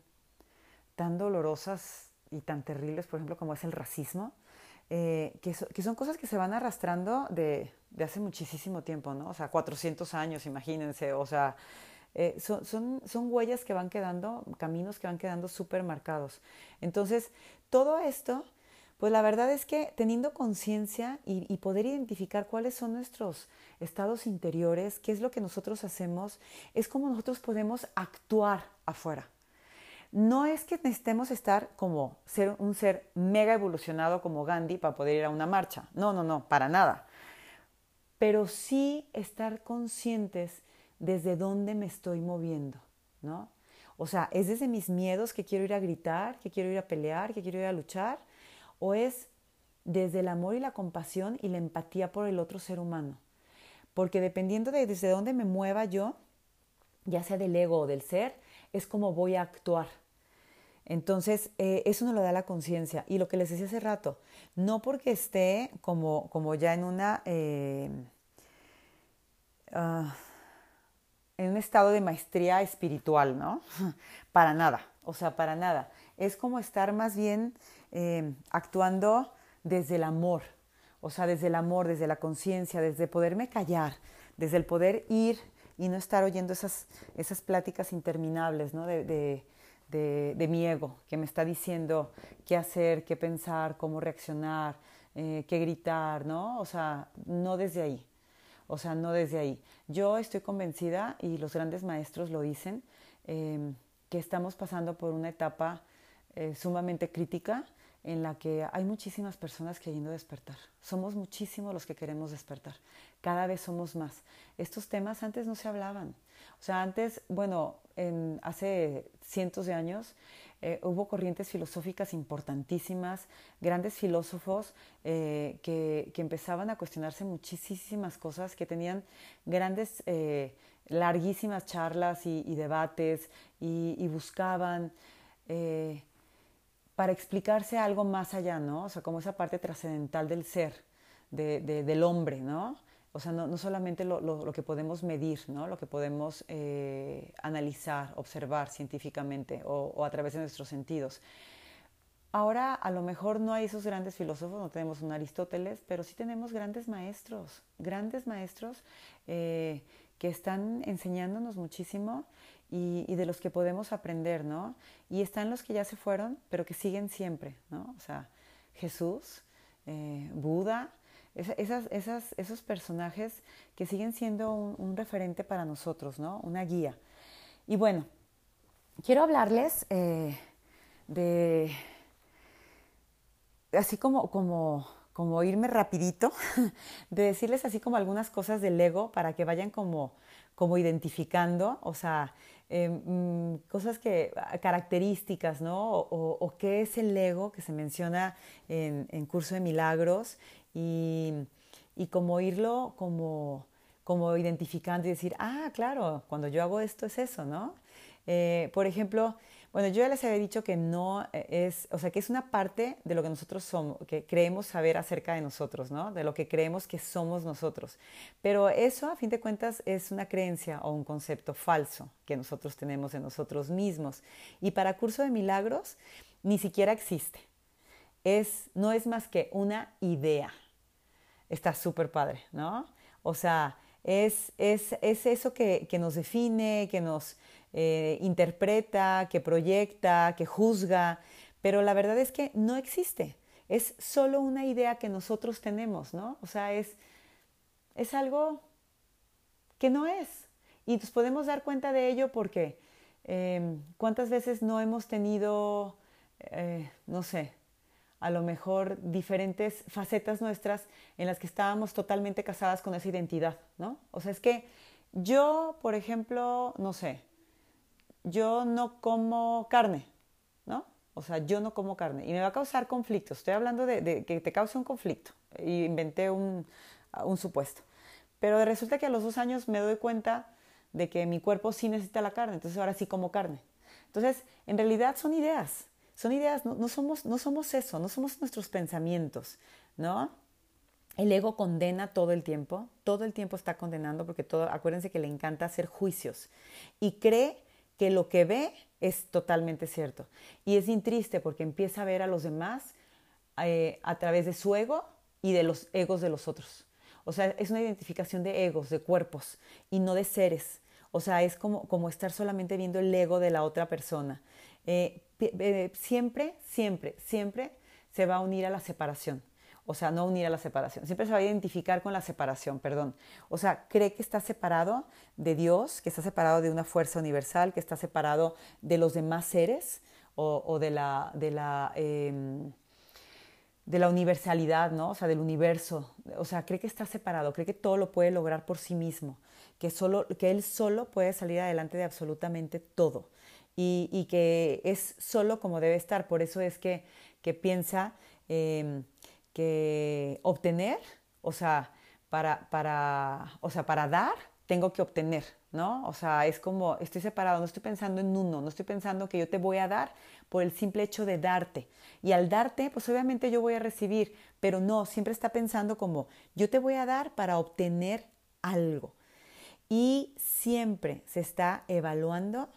tan dolorosas y tan terribles, por ejemplo, como es el racismo. eh, que, que, son cosas que se van arrastrando de, de, hace muchísimo tiempo, ¿no? O sea, 400 años, imagínense, o sea, eh, son, son, son, huellas que van quedando, caminos que van quedando súper marcados. Entonces, todo esto, pues la verdad es que teniendo conciencia y, y, poder identificar cuáles son nuestros estados interiores, qué es lo que nosotros hacemos, es como nosotros podemos actuar afuera. No es que necesitemos estar como ser un ser mega evolucionado como Gandhi para poder ir a una marcha. No, no, no, para nada. Pero sí estar conscientes desde dónde me estoy moviendo, ¿no? O sea, ¿es desde mis miedos que quiero ir a gritar, que quiero ir a pelear, que quiero ir a luchar? ¿O es desde el amor y la compasión y la empatía por el otro ser humano? Porque dependiendo de desde dónde me mueva yo, ya sea del ego o del ser, es como voy a actuar. Entonces, eh, eso nos lo da la conciencia. Y lo que les decía hace rato, no porque esté como, como ya en una... Eh, uh, en un estado de maestría espiritual, ¿no? Para nada, o sea, para nada. Es como estar más bien eh, actuando desde el amor, o sea, desde el amor, desde la conciencia, desde poderme callar, desde el poder ir y no estar oyendo esas, esas pláticas interminables, ¿no? De, de, de, mi ego, que me está diciendo qué hacer, qué pensar, cómo reaccionar, eh, qué gritar, ¿no? O sea, no desde ahí o sea, no desde ahí. Yo estoy convencida, y los grandes maestros lo dicen, em, que estamos pasando por una etapa eh, sumamente crítica en la que hay muchísimas personas queriendo despertar. Somos muchísimos los que queremos despertar. Cada vez somos más. Estos temas antes no se hablaban. O sea, antes, bueno, en, hace cientos de años eh, hubo corrientes filosóficas importantísimas, grandes filósofos eh, que, que, empezaban a cuestionarse muchísimas cosas, que tenían grandes, eh, larguísimas charlas y, debates y, buscaban para explicarse algo más allá, ¿no? O sea, como esa parte trascendental del ser, de, del hombre, ¿no? O sea, no, solamente lo, que podemos medir, ¿no? lo que podemos eh, analizar, observar científicamente o, a través de nuestros sentidos. Ahora a lo mejor no hay esos grandes filósofos, no tenemos un Aristóteles, pero sí tenemos grandes maestros, grandes maestros eh, que están enseñándonos muchísimo y, de los que podemos aprender, ¿no? Y están los que ya se fueron, pero que siguen siempre, ¿no? O sea, Jesús, eh, Buda, esas, esos personajes que siguen siendo un, referente para nosotros, ¿no? Una guía. Y bueno, quiero hablarles eh, de, así como, como, como irme rapidito, de decirles así como algunas cosas del ego para que vayan como, como identificando, o sea, em, cosas que, características, ¿no? O, qué es el ego que se menciona en, en Curso de Milagros y, como irlo como, como identificando y decir, ah, claro, cuando yo hago esto es eso, ¿no? Eh, por ejemplo, bueno, yo ya les había dicho que no es, o sea, que es una parte de lo que nosotros somos, que creemos saber acerca de nosotros, ¿no? De lo que creemos que somos nosotros. Pero eso, a fin de cuentas, es una creencia o un concepto falso que nosotros tenemos de nosotros mismos. Y para Curso de Milagros, ni siquiera existe es, no es más que una idea. Está súper padre, ¿no? O sea, es, es, es eso que, que, nos define, que nos eh, interpreta, que proyecta, que juzga, pero la verdad es que no existe. Es solo una idea que nosotros tenemos, ¿no? O sea, es, es algo que no es. Y nos podemos dar cuenta de ello porque eh, cuántas veces no hemos tenido, eh, no sé, a lo mejor diferentes facetas nuestras en las que estábamos totalmente casadas con esa identidad, ¿no? O sea, es que yo, por ejemplo, no sé, yo no como carne, ¿no? O sea, yo no como carne y me va a causar conflicto. Estoy hablando de, que te cause un conflicto y inventé un, un supuesto. Pero resulta que a los dos años me doy cuenta de que mi cuerpo sí necesita la carne, entonces ahora sí como carne. Entonces, en realidad son ideas, son ideas, no, somos, no somos eso, no somos nuestros pensamientos, ¿no? El ego condena todo el tiempo, todo el tiempo está condenando porque todo, acuérdense que le encanta hacer juicios y cree que lo que ve es totalmente cierto. Y es bien porque empieza a ver a los demás eh, a través de su ego y de los egos de los otros. O sea, es una identificación de egos, de cuerpos y no de seres. O sea, es como, como estar solamente viendo el ego de la otra persona. Eh, eh, siempre, siempre, siempre se va a unir a la separación. O sea, no unir a la separación. Siempre se va a identificar con la separación, perdón. O sea, cree que está separado de Dios, que está separado de una fuerza universal, que está separado de los demás seres o, de la, de la em, de la universalidad, ¿no? O sea, del universo. O sea, cree que está separado, cree que todo lo puede lograr por sí mismo, que, solo, que él solo puede salir adelante de absolutamente todo y, que es solo como debe estar. Por eso es que, que piensa em, que obtener, o sea, para, para, o sea, para dar, tengo que obtener, ¿no? O sea, es como, estoy separado, no estoy pensando en uno, no estoy pensando que yo te voy a dar por el simple hecho de darte. Y al darte, pues obviamente yo voy a recibir, pero no, siempre está pensando como, yo te voy a dar para obtener algo. Y siempre se está evaluando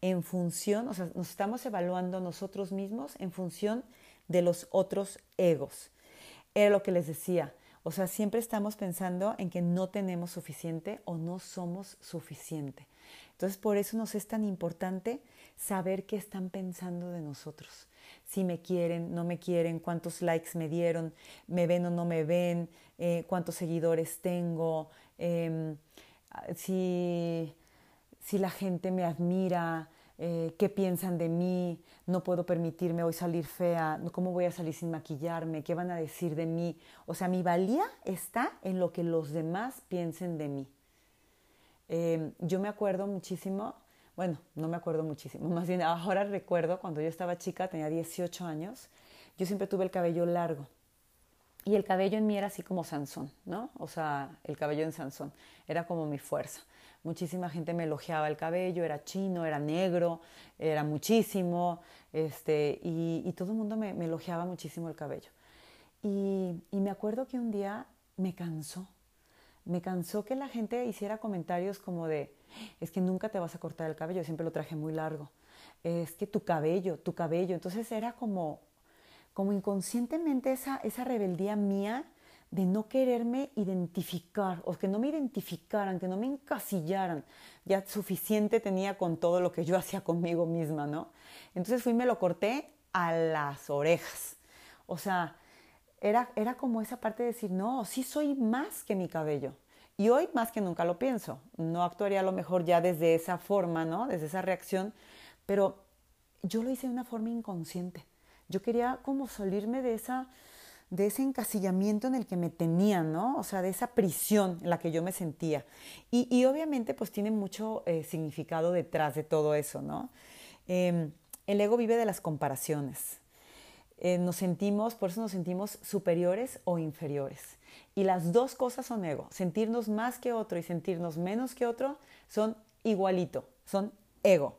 en función, o sea, nos estamos evaluando nosotros mismos en función de los otros egos. Era lo que les decía. O sea, siempre estamos pensando en que no tenemos suficiente o no somos suficiente. Entonces, por eso nos es tan importante saber qué están pensando de nosotros. Si me quieren, no me quieren, cuántos likes me dieron, me ven o no me ven, eh, cuántos seguidores tengo, em, si, si la gente me admira, eh, qué piensan de mí, no puedo permitirme hoy salir fea, cómo voy a salir sin maquillarme, qué van a decir de mí. O sea, mi valía está en lo que los demás piensen de mí. Em, yo me acuerdo muchísimo, bueno, no me acuerdo muchísimo, más bien ahora recuerdo cuando yo estaba chica, tenía 18 años, yo siempre tuve el cabello largo. Y el cabello en mí era así como Sansón, ¿no? O sea, el cabello en Sansón, era como mi fuerza. Muchísima gente me elogiaba el cabello, era chino, era negro, era muchísimo, este, y, todo el mundo me, elogiaba muchísimo el cabello. Y, y me acuerdo que un día me cansó, me cansó que la gente hiciera comentarios como de, es que nunca te vas a cortar el cabello, siempre lo traje muy largo, es que tu cabello, tu cabello, entonces era como, como inconscientemente esa, esa rebeldía mía de no quererme identificar, o que no me identificaran, que no me encasillaran. Ya suficiente tenía con todo lo que yo hacía conmigo misma, ¿no? Entonces fui y me lo corté a las orejas. O sea, era, era como esa parte de decir, no, sí soy más que mi cabello. Y hoy más que nunca lo pienso. No actuaría a lo mejor ya desde esa forma, ¿no? Desde esa reacción, pero yo lo hice de una forma inconsciente. Yo quería como salirme de esa de ese encasillamiento en el que me tenían, ¿no? O sea, de esa prisión en la que yo me sentía. Y, obviamente pues tiene mucho eh, significado detrás de todo eso, ¿no? Em, el ego vive de las comparaciones. Eh, nos sentimos, por eso nos sentimos superiores o inferiores. Y las dos cosas son ego. Sentirnos más que otro y sentirnos menos que otro son igualito, son ego.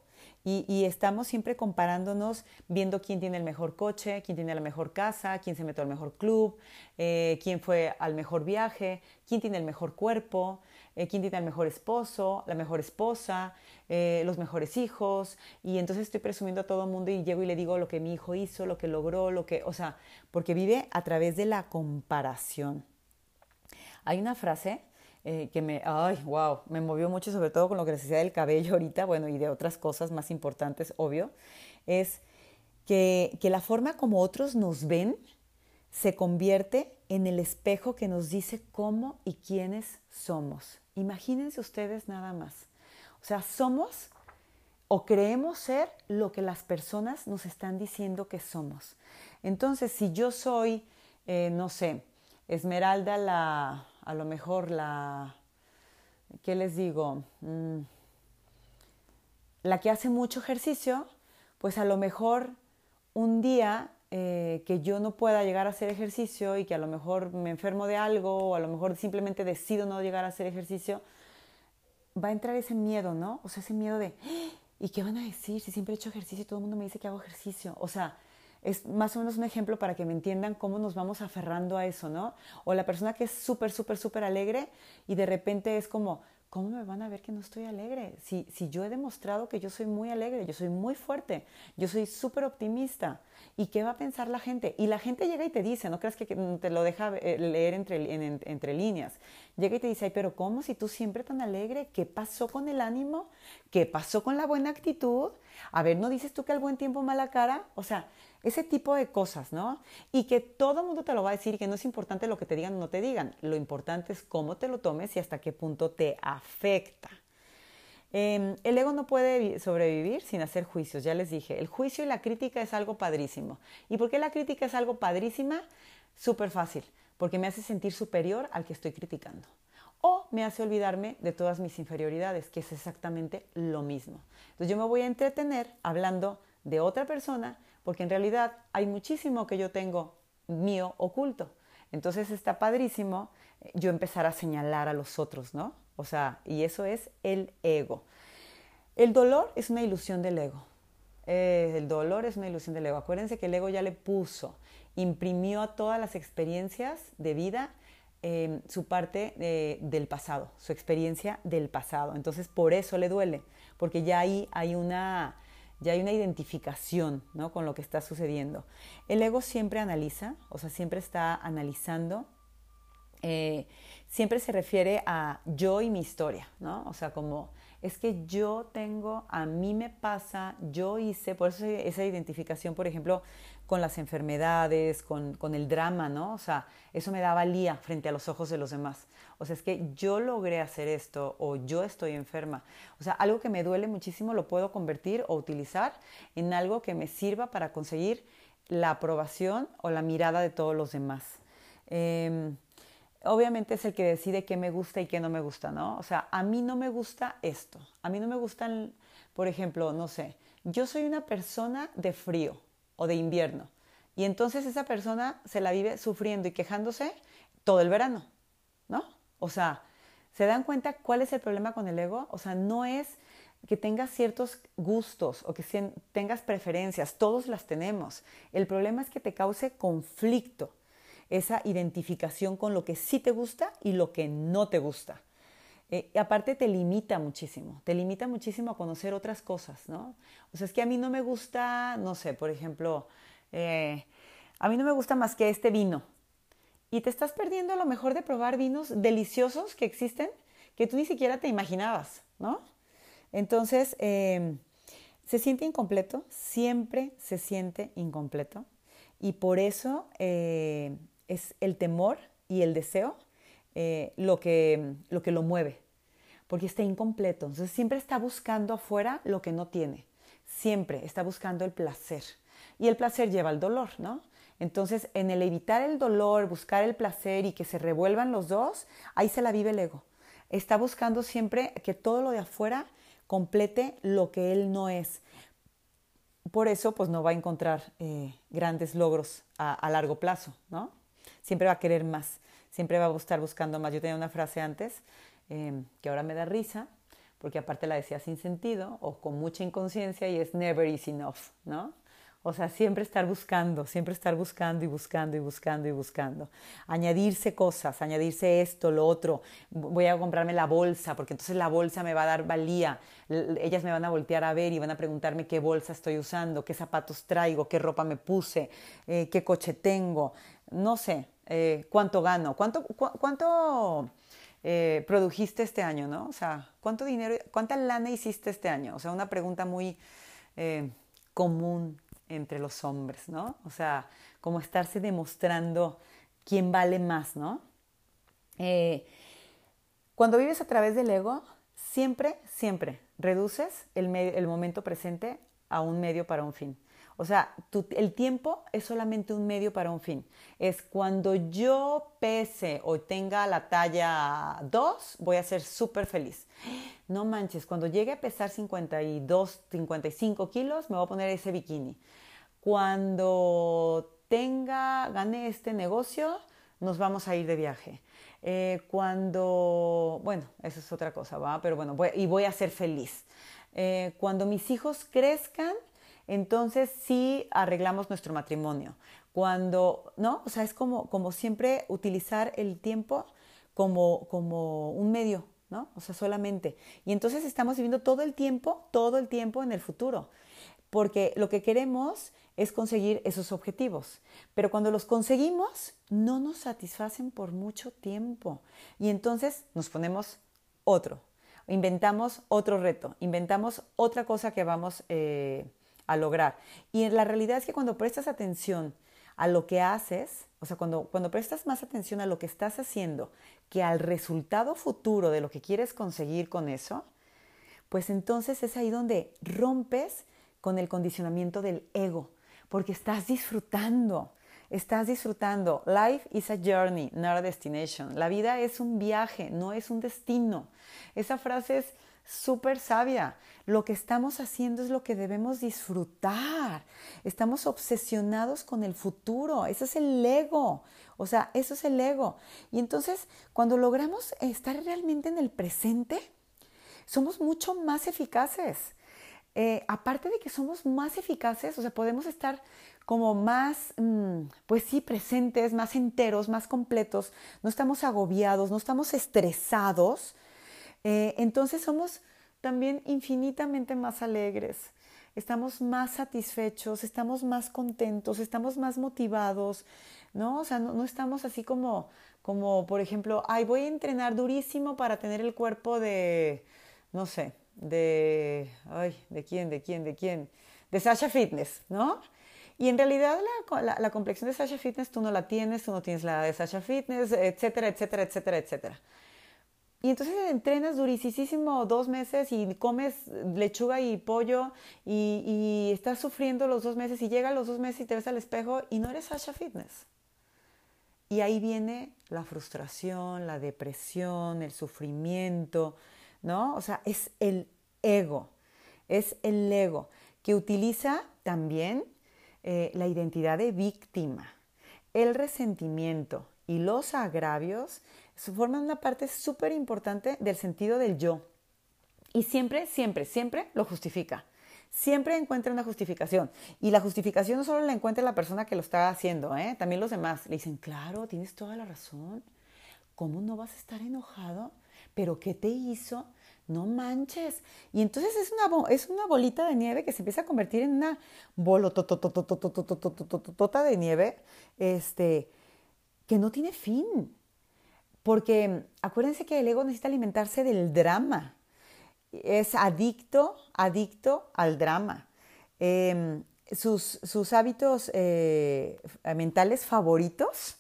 Y, estamos siempre comparándonos, viendo quién tiene el mejor coche, quién tiene la mejor casa, quién se metió al mejor club, eh, quién fue al mejor viaje, quién tiene el mejor cuerpo, eh, quién tiene el mejor esposo, la mejor esposa, eh, los mejores hijos. Y entonces estoy presumiendo a todo el mundo y llego y le digo lo que mi hijo hizo, lo que logró, lo que, o sea, porque vive a través de la comparación. Hay una frase eh, que me, ay, wow, me movió mucho, sobre todo con lo que les decía del cabello ahorita, bueno, y de otras cosas más importantes, obvio, es que, que la forma como otros nos ven se convierte en el espejo que nos dice cómo y quiénes somos. Imagínense ustedes nada más. O sea, somos o creemos ser lo que las personas nos están diciendo que somos. Entonces, si yo soy, eh, no sé, Esmeralda la, a lo mejor la, ¿qué les digo? Mm, la que hace mucho ejercicio, pues a lo mejor un día eh, que yo no pueda llegar a hacer ejercicio y que a lo mejor me enfermo de algo o a lo mejor simplemente decido no llegar a hacer ejercicio, va a entrar ese miedo, ¿no? O sea, ese miedo de, ¡Ah! ¿y qué van a decir si siempre he hecho ejercicio y todo el mundo me dice que hago ejercicio? O sea, es más o menos un ejemplo para que me entiendan cómo nos vamos aferrando a eso, ¿no? O la persona que es súper, súper, súper alegre y de repente es como, ¿cómo me van a ver que no estoy alegre? Si, si yo he demostrado que yo soy muy alegre, yo soy muy fuerte, yo soy súper optimista. ¿Y qué va a pensar la gente? Y la gente llega y te dice, no creas que te lo deja eh, leer entre, entre líneas. Llega y te dice, Ay, pero ¿cómo si tú siempre tan alegre? ¿Qué pasó con el ánimo? ¿Qué pasó con la buena actitud? A ver, ¿no dices tú que al buen tiempo mala cara? O sea, ese tipo de cosas, ¿no? Y que todo el mundo te lo va a decir y que no es importante lo que te digan o no te digan. Lo importante es cómo te lo tomes y hasta qué punto te afecta. Em, el ego no puede sobrevivir sin hacer juicios, ya les dije. El juicio y la crítica es algo padrísimo. ¿Y por qué la crítica es algo padrísima? Súper fácil, porque me hace sentir superior al que estoy criticando. O me hace olvidarme de todas mis inferioridades, que es exactamente lo mismo. Entonces yo me voy a entretener hablando de otra persona porque en realidad hay muchísimo que yo tengo mío oculto. Entonces está padrísimo eh, yo empezar a señalar a los otros, ¿no? O sea, y eso es el ego. El dolor es una ilusión del ego. Eh, el dolor es una ilusión del ego. Acuérdense que el ego ya le puso, imprimió a todas las experiencias de vida em, su parte eh, del pasado, su experiencia del pasado. Entonces, por eso le duele, porque ya ahí hay una ya hay una identificación ¿no? con lo que está sucediendo. El ego siempre analiza, o sea, siempre está analizando, eh, siempre se refiere a yo y mi historia, ¿no? O sea, como es que yo tengo, a mí me pasa, yo hice, por eso esa identificación, por ejemplo, con las enfermedades, con, con, el drama, ¿no? O sea, eso me da valía frente a los ojos de los demás. O sea, es que yo logré hacer esto o yo estoy enferma. O sea, algo que me duele muchísimo lo puedo convertir o utilizar en algo que me sirva para conseguir la aprobación o la mirada de todos los demás. Em, obviamente es el que decide qué me gusta y qué no me gusta, ¿no? O sea, a mí no me gusta esto. A mí no me gustan, por ejemplo, no sé, yo soy una persona de frío o de invierno. Y entonces esa persona se la vive sufriendo y quejándose todo el verano, ¿no? O sea, ¿se dan cuenta cuál es el problema con el ego? O sea, no es que tengas ciertos gustos o que tengas preferencias, todos las tenemos. El problema es que te cause conflicto, esa identificación con lo que sí te gusta y lo que no te gusta. Eh, y aparte te limita muchísimo, te limita muchísimo a conocer otras cosas, ¿no? O sea, es que a mí no me gusta, no sé, por ejemplo, eh, a mí no me gusta más que este vino. Y te estás perdiendo a lo mejor de probar vinos deliciosos que existen que tú ni siquiera te imaginabas, ¿no? Entonces, em, se siente incompleto, siempre se siente incompleto. Y por eso eh, es el temor y el deseo eh, lo, que, lo que lo mueve, porque está incompleto. Entonces siempre está buscando afuera lo que no tiene, siempre está buscando el placer. Y el placer lleva al dolor, ¿no? Entonces, en el evitar el dolor, buscar el placer y que se revuelvan los dos, ahí se la vive el ego. Está buscando siempre que todo lo de afuera complete lo que él no es. Por eso, pues no va a encontrar eh, grandes logros a, a largo plazo, ¿no? Siempre va a querer más siempre va a estar buscando más. Yo tenía una frase antes em, que ahora me da risa, porque aparte la decía sin sentido o con mucha inconsciencia y es never is enough, ¿no? O sea, siempre estar buscando, siempre estar buscando y buscando y buscando y buscando. Añadirse cosas, añadirse esto, lo otro. Voy a comprarme la bolsa, porque entonces la bolsa me va a dar valía. Ellas me van a voltear a ver y van a preguntarme qué bolsa estoy usando, qué zapatos traigo, qué ropa me puse, eh, qué coche tengo. No sé, eh, cuánto gano, cuánto, cuánto eh, produjiste este año, ¿no? O sea, cuánto dinero, cuánta lana hiciste este año. O sea, una pregunta muy eh, común entre los hombres, ¿no? O sea, como estarse demostrando quién vale más, ¿no? cuando vives a través del ego, siempre, siempre reduces el momento presente a un medio para un fin. O sea, el tiempo es solamente un medio para un fin. Es cuando yo pese o tenga la talla 2, voy a ser súper feliz. No manches, cuando llegue a pesar 52, 55 kilos, me voy a poner ese bikini. Cuando tenga, gane este negocio, nos vamos a ir de viaje. Eh, cuando, bueno, eso es otra cosa, ¿va? Pero bueno, y voy a ser feliz. Eh, cuando mis hijos crezcan, entonces sí arreglamos nuestro matrimonio. Cuando, ¿no? O sea, es como, como siempre utilizar el tiempo como, como un medio ¿no? O sea, solamente. Y entonces estamos viviendo todo el tiempo, todo el tiempo en el futuro, porque lo que queremos es conseguir esos objetivos. Pero cuando los conseguimos, no nos satisfacen por mucho tiempo. Y entonces nos ponemos otro, inventamos otro reto, inventamos otra cosa que vamos eh, a lograr. Y la realidad es que cuando prestas atención a lo que haces, o sea, cuando, cuando prestas más atención a lo que estás haciendo que al resultado futuro de lo que quieres conseguir con eso, pues entonces es ahí donde rompes con el condicionamiento del ego, porque estás disfrutando, estás disfrutando. Life is a journey, not a destination. La vida es un viaje, no es un destino. Esa frase es súper sabia. Lo que estamos haciendo es lo que debemos disfrutar. Estamos obsesionados con el futuro. Eso es el ego. O sea, eso es el ego. Y entonces, cuando logramos estar realmente en el presente, somos mucho más eficaces. Eh, aparte de que somos más eficaces, o sea, podemos estar como más, mm, pues sí, presentes, más enteros, más completos, no estamos agobiados, no estamos estresados, eh, entonces somos también infinitamente más alegres, estamos más satisfechos, estamos más contentos, estamos más motivados, ¿no? O sea, no, estamos así como, como, por ejemplo, ay, voy a entrenar durísimo para tener el cuerpo de, no sé, de, ay, ¿de quién, de quién, de quién? De Sasha Fitness, ¿no? Y en realidad la, la, la, complexión de Sasha Fitness tú no la tienes, tú no tienes la de Sasha Fitness, etcétera, etcétera, etcétera, etcétera. Y entonces entrenas durísimo dos meses y comes lechuga y pollo y, y, estás sufriendo los dos meses y llega los dos meses y te ves al espejo y no eres Sasha Fitness. Y ahí viene la frustración, la depresión, el sufrimiento, ¿no? O sea, es el ego, es el ego que utiliza también eh, la identidad de víctima, el resentimiento y los agravios forman una parte súper importante del sentido del yo. Y siempre, siempre, siempre lo justifica. Siempre encuentra una justificación. Y la justificación no solo la encuentra la persona que lo está haciendo, ¿eh? también los demás. Le dicen, claro, tienes toda la razón. ¿Cómo no vas a estar enojado? ¿Pero qué te hizo? No manches. Y entonces es una, es una bolita de nieve que se empieza a convertir en una bolototototototototota de nieve este, que no tiene fin. Porque acuérdense que el ego necesita alimentarse del drama. Es adicto, adicto al drama. sus, sus, hábitos mentales favoritos,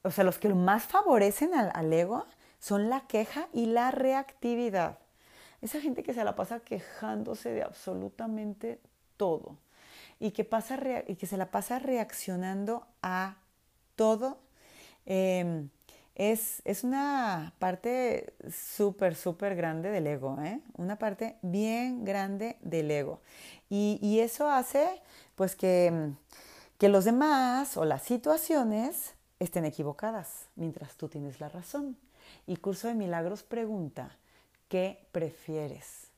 o sea, los que más favorecen al, al ego, son la queja y la reactividad. Esa gente que se la pasa quejándose de absolutamente todo y que, pasa y que se la pasa reaccionando a todo, em, es, es, una parte súper, súper grande del ego, ¿eh? una parte bien grande del ego. Y, y eso hace pues que, que los demás o las situaciones estén equivocadas, mientras tú tienes la razón. Y Curso de Milagros pregunta, ¿qué prefieres?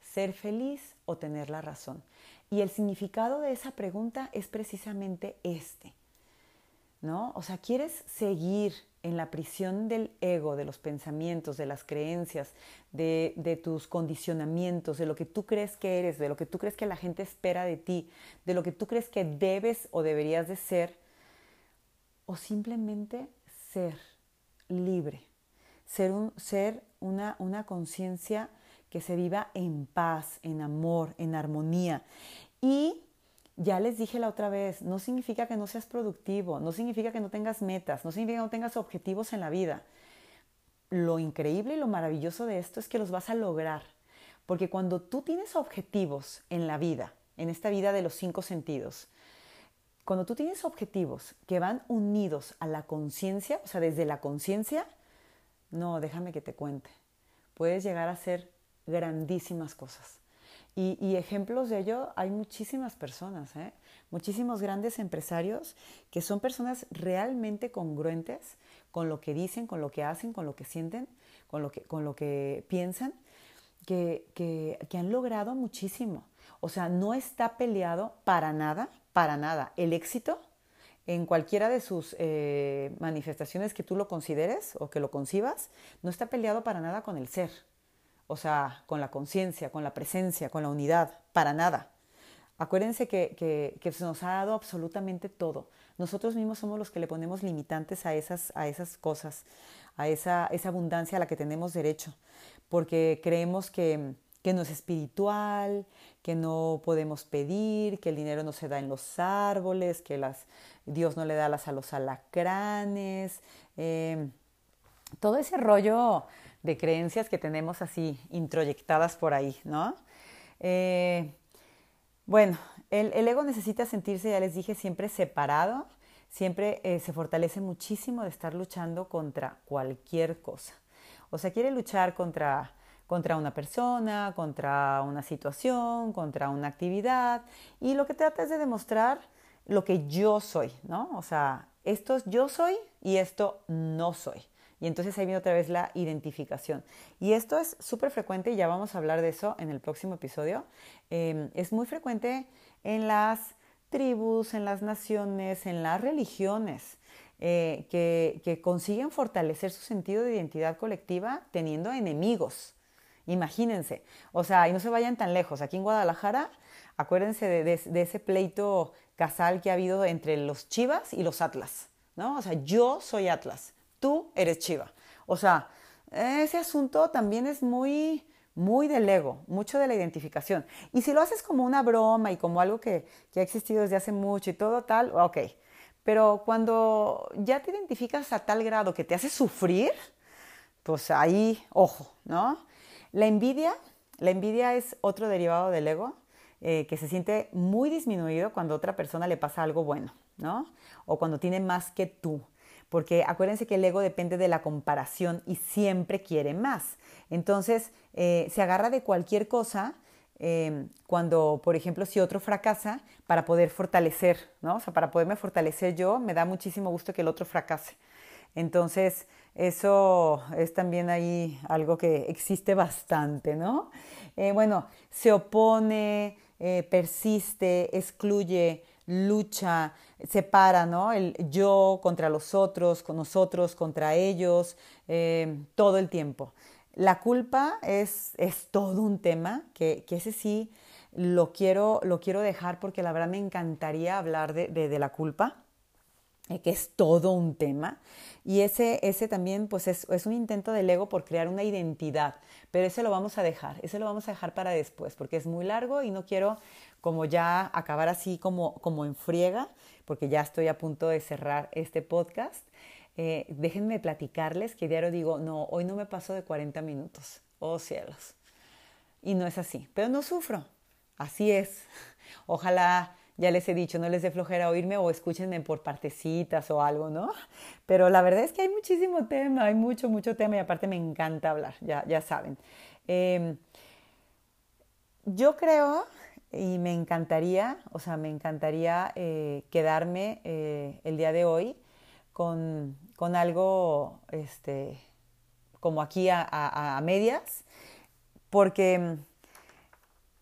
¿Ser feliz o tener la razón? Y el significado de esa pregunta es precisamente este. ¿No? O sea, ¿quieres seguir en la prisión del ego, de los pensamientos, de las creencias, de, de, tus condicionamientos, de lo que tú crees que eres, de lo que tú crees que la gente espera de ti, de lo que tú crees que debes o deberías de ser, o simplemente ser libre, ser, un, ser una, una conciencia que se viva en paz, en amor, en armonía. Y ya les dije la otra vez, no significa que no seas productivo, no significa que no tengas metas, no significa que no tengas objetivos en la vida. Lo increíble y lo maravilloso de esto es que los vas a lograr, porque cuando tú tienes objetivos en la vida, en esta vida de los cinco sentidos, cuando tú tienes objetivos que van unidos a la conciencia, o sea, desde la conciencia, no, déjame que te cuente. Puedes llegar a hacer grandísimas cosas. Y, ejemplos de ello hay muchísimas personas, ¿eh? muchísimos grandes empresarios que son personas realmente congruentes con lo que dicen, con lo que hacen, con lo que sienten, con lo que, con lo que piensan, que, que, han logrado muchísimo. O sea, no está peleado para nada, para nada, el éxito en cualquiera de sus eh, manifestaciones que tú lo consideres o que lo concibas, no está peleado para nada con el ser, o sea, con la conciencia, con la presencia, con la unidad, para nada. Acuérdense que, se nos ha dado absolutamente todo. Nosotros mismos somos los que le ponemos limitantes a esas, a esas cosas, a esa, esa abundancia a la que tenemos derecho, porque creemos que, que no es espiritual, que no podemos pedir, que el dinero no se da en los árboles, que las, Dios no le da alas a los alacranes, em, todo ese rollo de creencias que tenemos así introyectadas por ahí, ¿no? Eh, bueno, el, ego necesita sentirse, ya les dije, siempre separado, siempre eh, se fortalece muchísimo de estar luchando contra cualquier cosa. O sea, quiere luchar contra contra una persona, contra una situación, contra una actividad. Y lo que trata es de demostrar lo que yo soy, ¿no? O sea, esto es yo soy y esto no soy. Y entonces ahí viene otra vez la identificación. Y esto es súper frecuente y ya vamos a hablar de eso en el próximo episodio. Em, es muy frecuente en las tribus, en las naciones, en las religiones. Eh, que, consiguen fortalecer su sentido de identidad colectiva teniendo enemigos. Imagínense, o sea, y no se vayan tan lejos. Aquí en Guadalajara, acuérdense de, ese pleito casal que ha habido entre los Chivas y los Atlas, ¿no? O sea, yo soy Atlas, tú eres Chiva. O sea, ese asunto también es muy, muy del ego, mucho de la identificación. Y si lo haces como una broma y como algo que, que ha existido desde hace mucho y todo tal, ok. Pero cuando ya te identificas a tal grado que te hace sufrir, pues ahí, ojo, ¿no? La envidia, la envidia es otro derivado del ego eh, que se siente muy disminuido cuando a otra persona le pasa algo bueno, ¿no? O cuando tiene más que tú. Porque acuérdense que el ego depende de la comparación y siempre quiere más. Entonces, eh, se agarra de cualquier cosa em, cuando, por ejemplo, si otro fracasa, para poder fortalecer, ¿no? O sea, para poderme fortalecer yo, me da muchísimo gusto que el otro fracase. Entonces, eso es también ahí algo que existe bastante, ¿no? Eh, bueno, se opone, eh, persiste, excluye, lucha, separa, ¿no? El yo contra los otros, con nosotros contra ellos, eh, todo el tiempo. La culpa es, es todo un tema que, que, ese sí lo quiero, lo quiero dejar porque la verdad me encantaría hablar de, de la culpa. Eh, que es todo un tema. Y ese, ese también pues es, es, un intento del ego por crear una identidad, pero ese lo vamos a dejar, ese lo vamos a dejar para después, porque es muy largo y no quiero como ya acabar así como, como en friega, porque ya estoy a punto de cerrar este podcast. Eh, déjenme platicarles que diario digo, no, hoy no me paso de 40 minutos, oh cielos. Y no es así, pero no sufro, así es. Ojalá ya les he dicho, no les dé flojera oírme o escúchenme por partecitas o algo, ¿no? Pero la verdad es que hay muchísimo tema, hay mucho, mucho tema y aparte me encanta hablar, ya, ya saben. Em, yo creo y me encantaría, o sea, me encantaría eh, quedarme eh, el día de hoy con, con algo, este, como aquí a, a medias, porque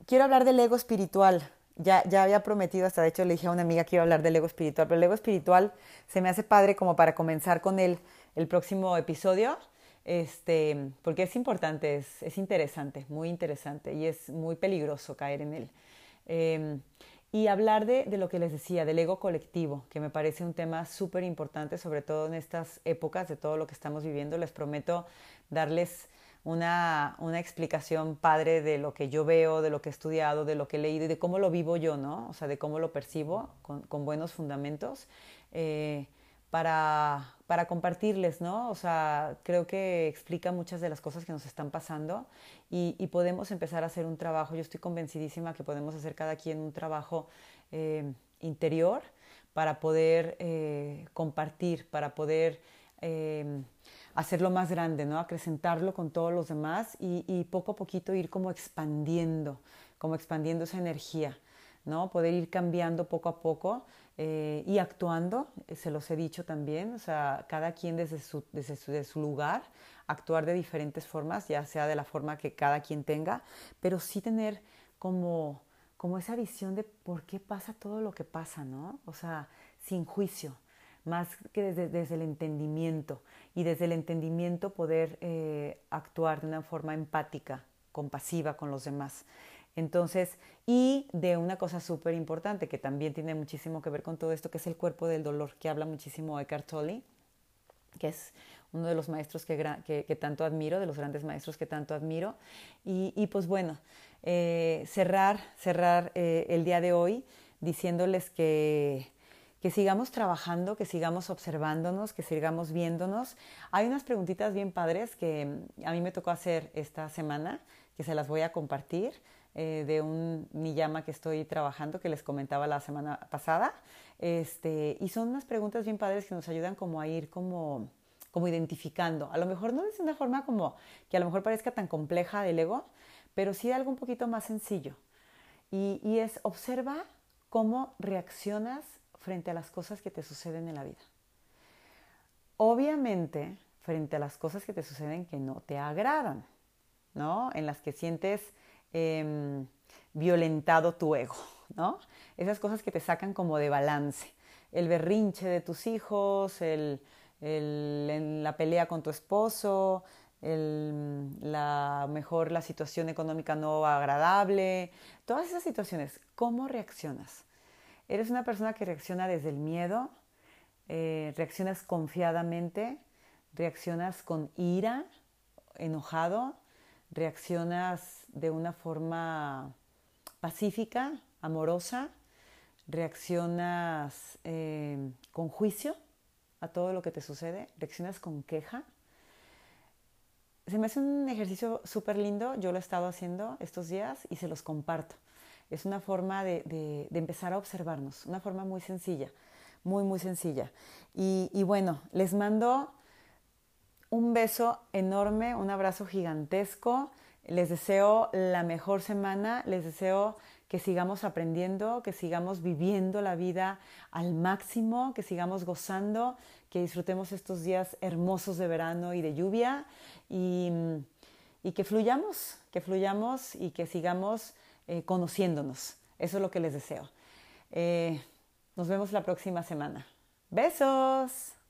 quiero hablar del ego espiritual ya, ya había prometido, hasta de hecho le dije a una amiga que iba a hablar del ego espiritual, pero el ego espiritual se me hace padre como para comenzar con él el próximo episodio, este, porque es importante, es, es interesante, muy interesante y es muy peligroso caer en él. Em, y hablar de, de, lo que les decía, del ego colectivo, que me parece un tema súper importante, sobre todo en estas épocas de todo lo que estamos viviendo. Les prometo darles una, una, explicación padre de lo que yo veo, de lo que he estudiado, de lo que he leído y de cómo lo vivo yo, ¿no? O sea, de cómo lo percibo con, con buenos fundamentos eh, para, para, compartirles, ¿no? O sea, creo que explica muchas de las cosas que nos están pasando y, y podemos empezar a hacer un trabajo. Yo estoy convencidísima que podemos hacer cada quien un trabajo eh, interior para poder eh, compartir, para poder hacerlo más grande, ¿no? Acrecentarlo con todos los demás y, poco a poquito ir como expandiendo, como expandiendo esa energía, ¿no? Poder ir cambiando poco a poco eh, y actuando, eh, se los he dicho también, o sea, cada quien desde su, desde su, lugar, actuar de diferentes formas, ya sea de la forma que cada quien tenga, pero sí tener como, como esa visión de por qué pasa todo lo que pasa, ¿no? O sea, sin juicio, más que desde, el entendimiento y desde el entendimiento poder eh, actuar de una forma empática, compasiva con los demás. Entonces, y de una cosa súper importante que también tiene muchísimo que ver con todo esto, que es el cuerpo del dolor, que habla muchísimo Eckhart Tolle, que es uno de los maestros que, tanto admiro, de los grandes maestros que tanto admiro. Y, pues bueno, eh, cerrar, cerrar eh, el día de hoy diciéndoles que, que sigamos trabajando, que sigamos observándonos, que sigamos viéndonos. Hay unas preguntitas bien padres que a mí me tocó hacer esta semana, que se las voy a compartir. Eh, de un Niyama que estoy trabajando, que les comentaba la semana pasada. Este, y son unas preguntas bien padres que nos ayudan como a ir como, como identificando. A lo mejor no es una forma como que a lo mejor parezca tan compleja del ego, pero sí algo un poquito más sencillo. Y, y es observa cómo reaccionas frente a las cosas que te suceden en la vida. Obviamente, frente a las cosas que te suceden que no te agradan, ¿no? En las que sientes Em, violentado tu ego, ¿no? Esas cosas que te sacan como de balance. El berrinche de tus hijos, el, la pelea con tu esposo, la mejor la situación económica no agradable, todas esas situaciones, ¿cómo reaccionas? ¿Eres una persona que reacciona desde el miedo? Eh, ¿Reaccionas confiadamente? ¿Reaccionas con ira? ¿Enojado? Reaccionas de una forma pacífica, amorosa, reaccionas eh, con juicio a todo lo que te sucede, reaccionas con queja. Se me hace un ejercicio súper lindo, yo lo he estado haciendo estos días y se los comparto. Es una forma de, empezar a observarnos, una forma muy sencilla, muy, muy sencilla. y bueno, les mando un beso enorme, un abrazo gigantesco. Les deseo la mejor semana, les deseo que sigamos aprendiendo, que sigamos viviendo la vida al máximo, que sigamos gozando, que disfrutemos estos días hermosos de verano y de lluvia y, que fluyamos, que fluyamos y que sigamos eh, conociéndonos. Eso es lo que les deseo. Eh, nos vemos la próxima semana. Besos.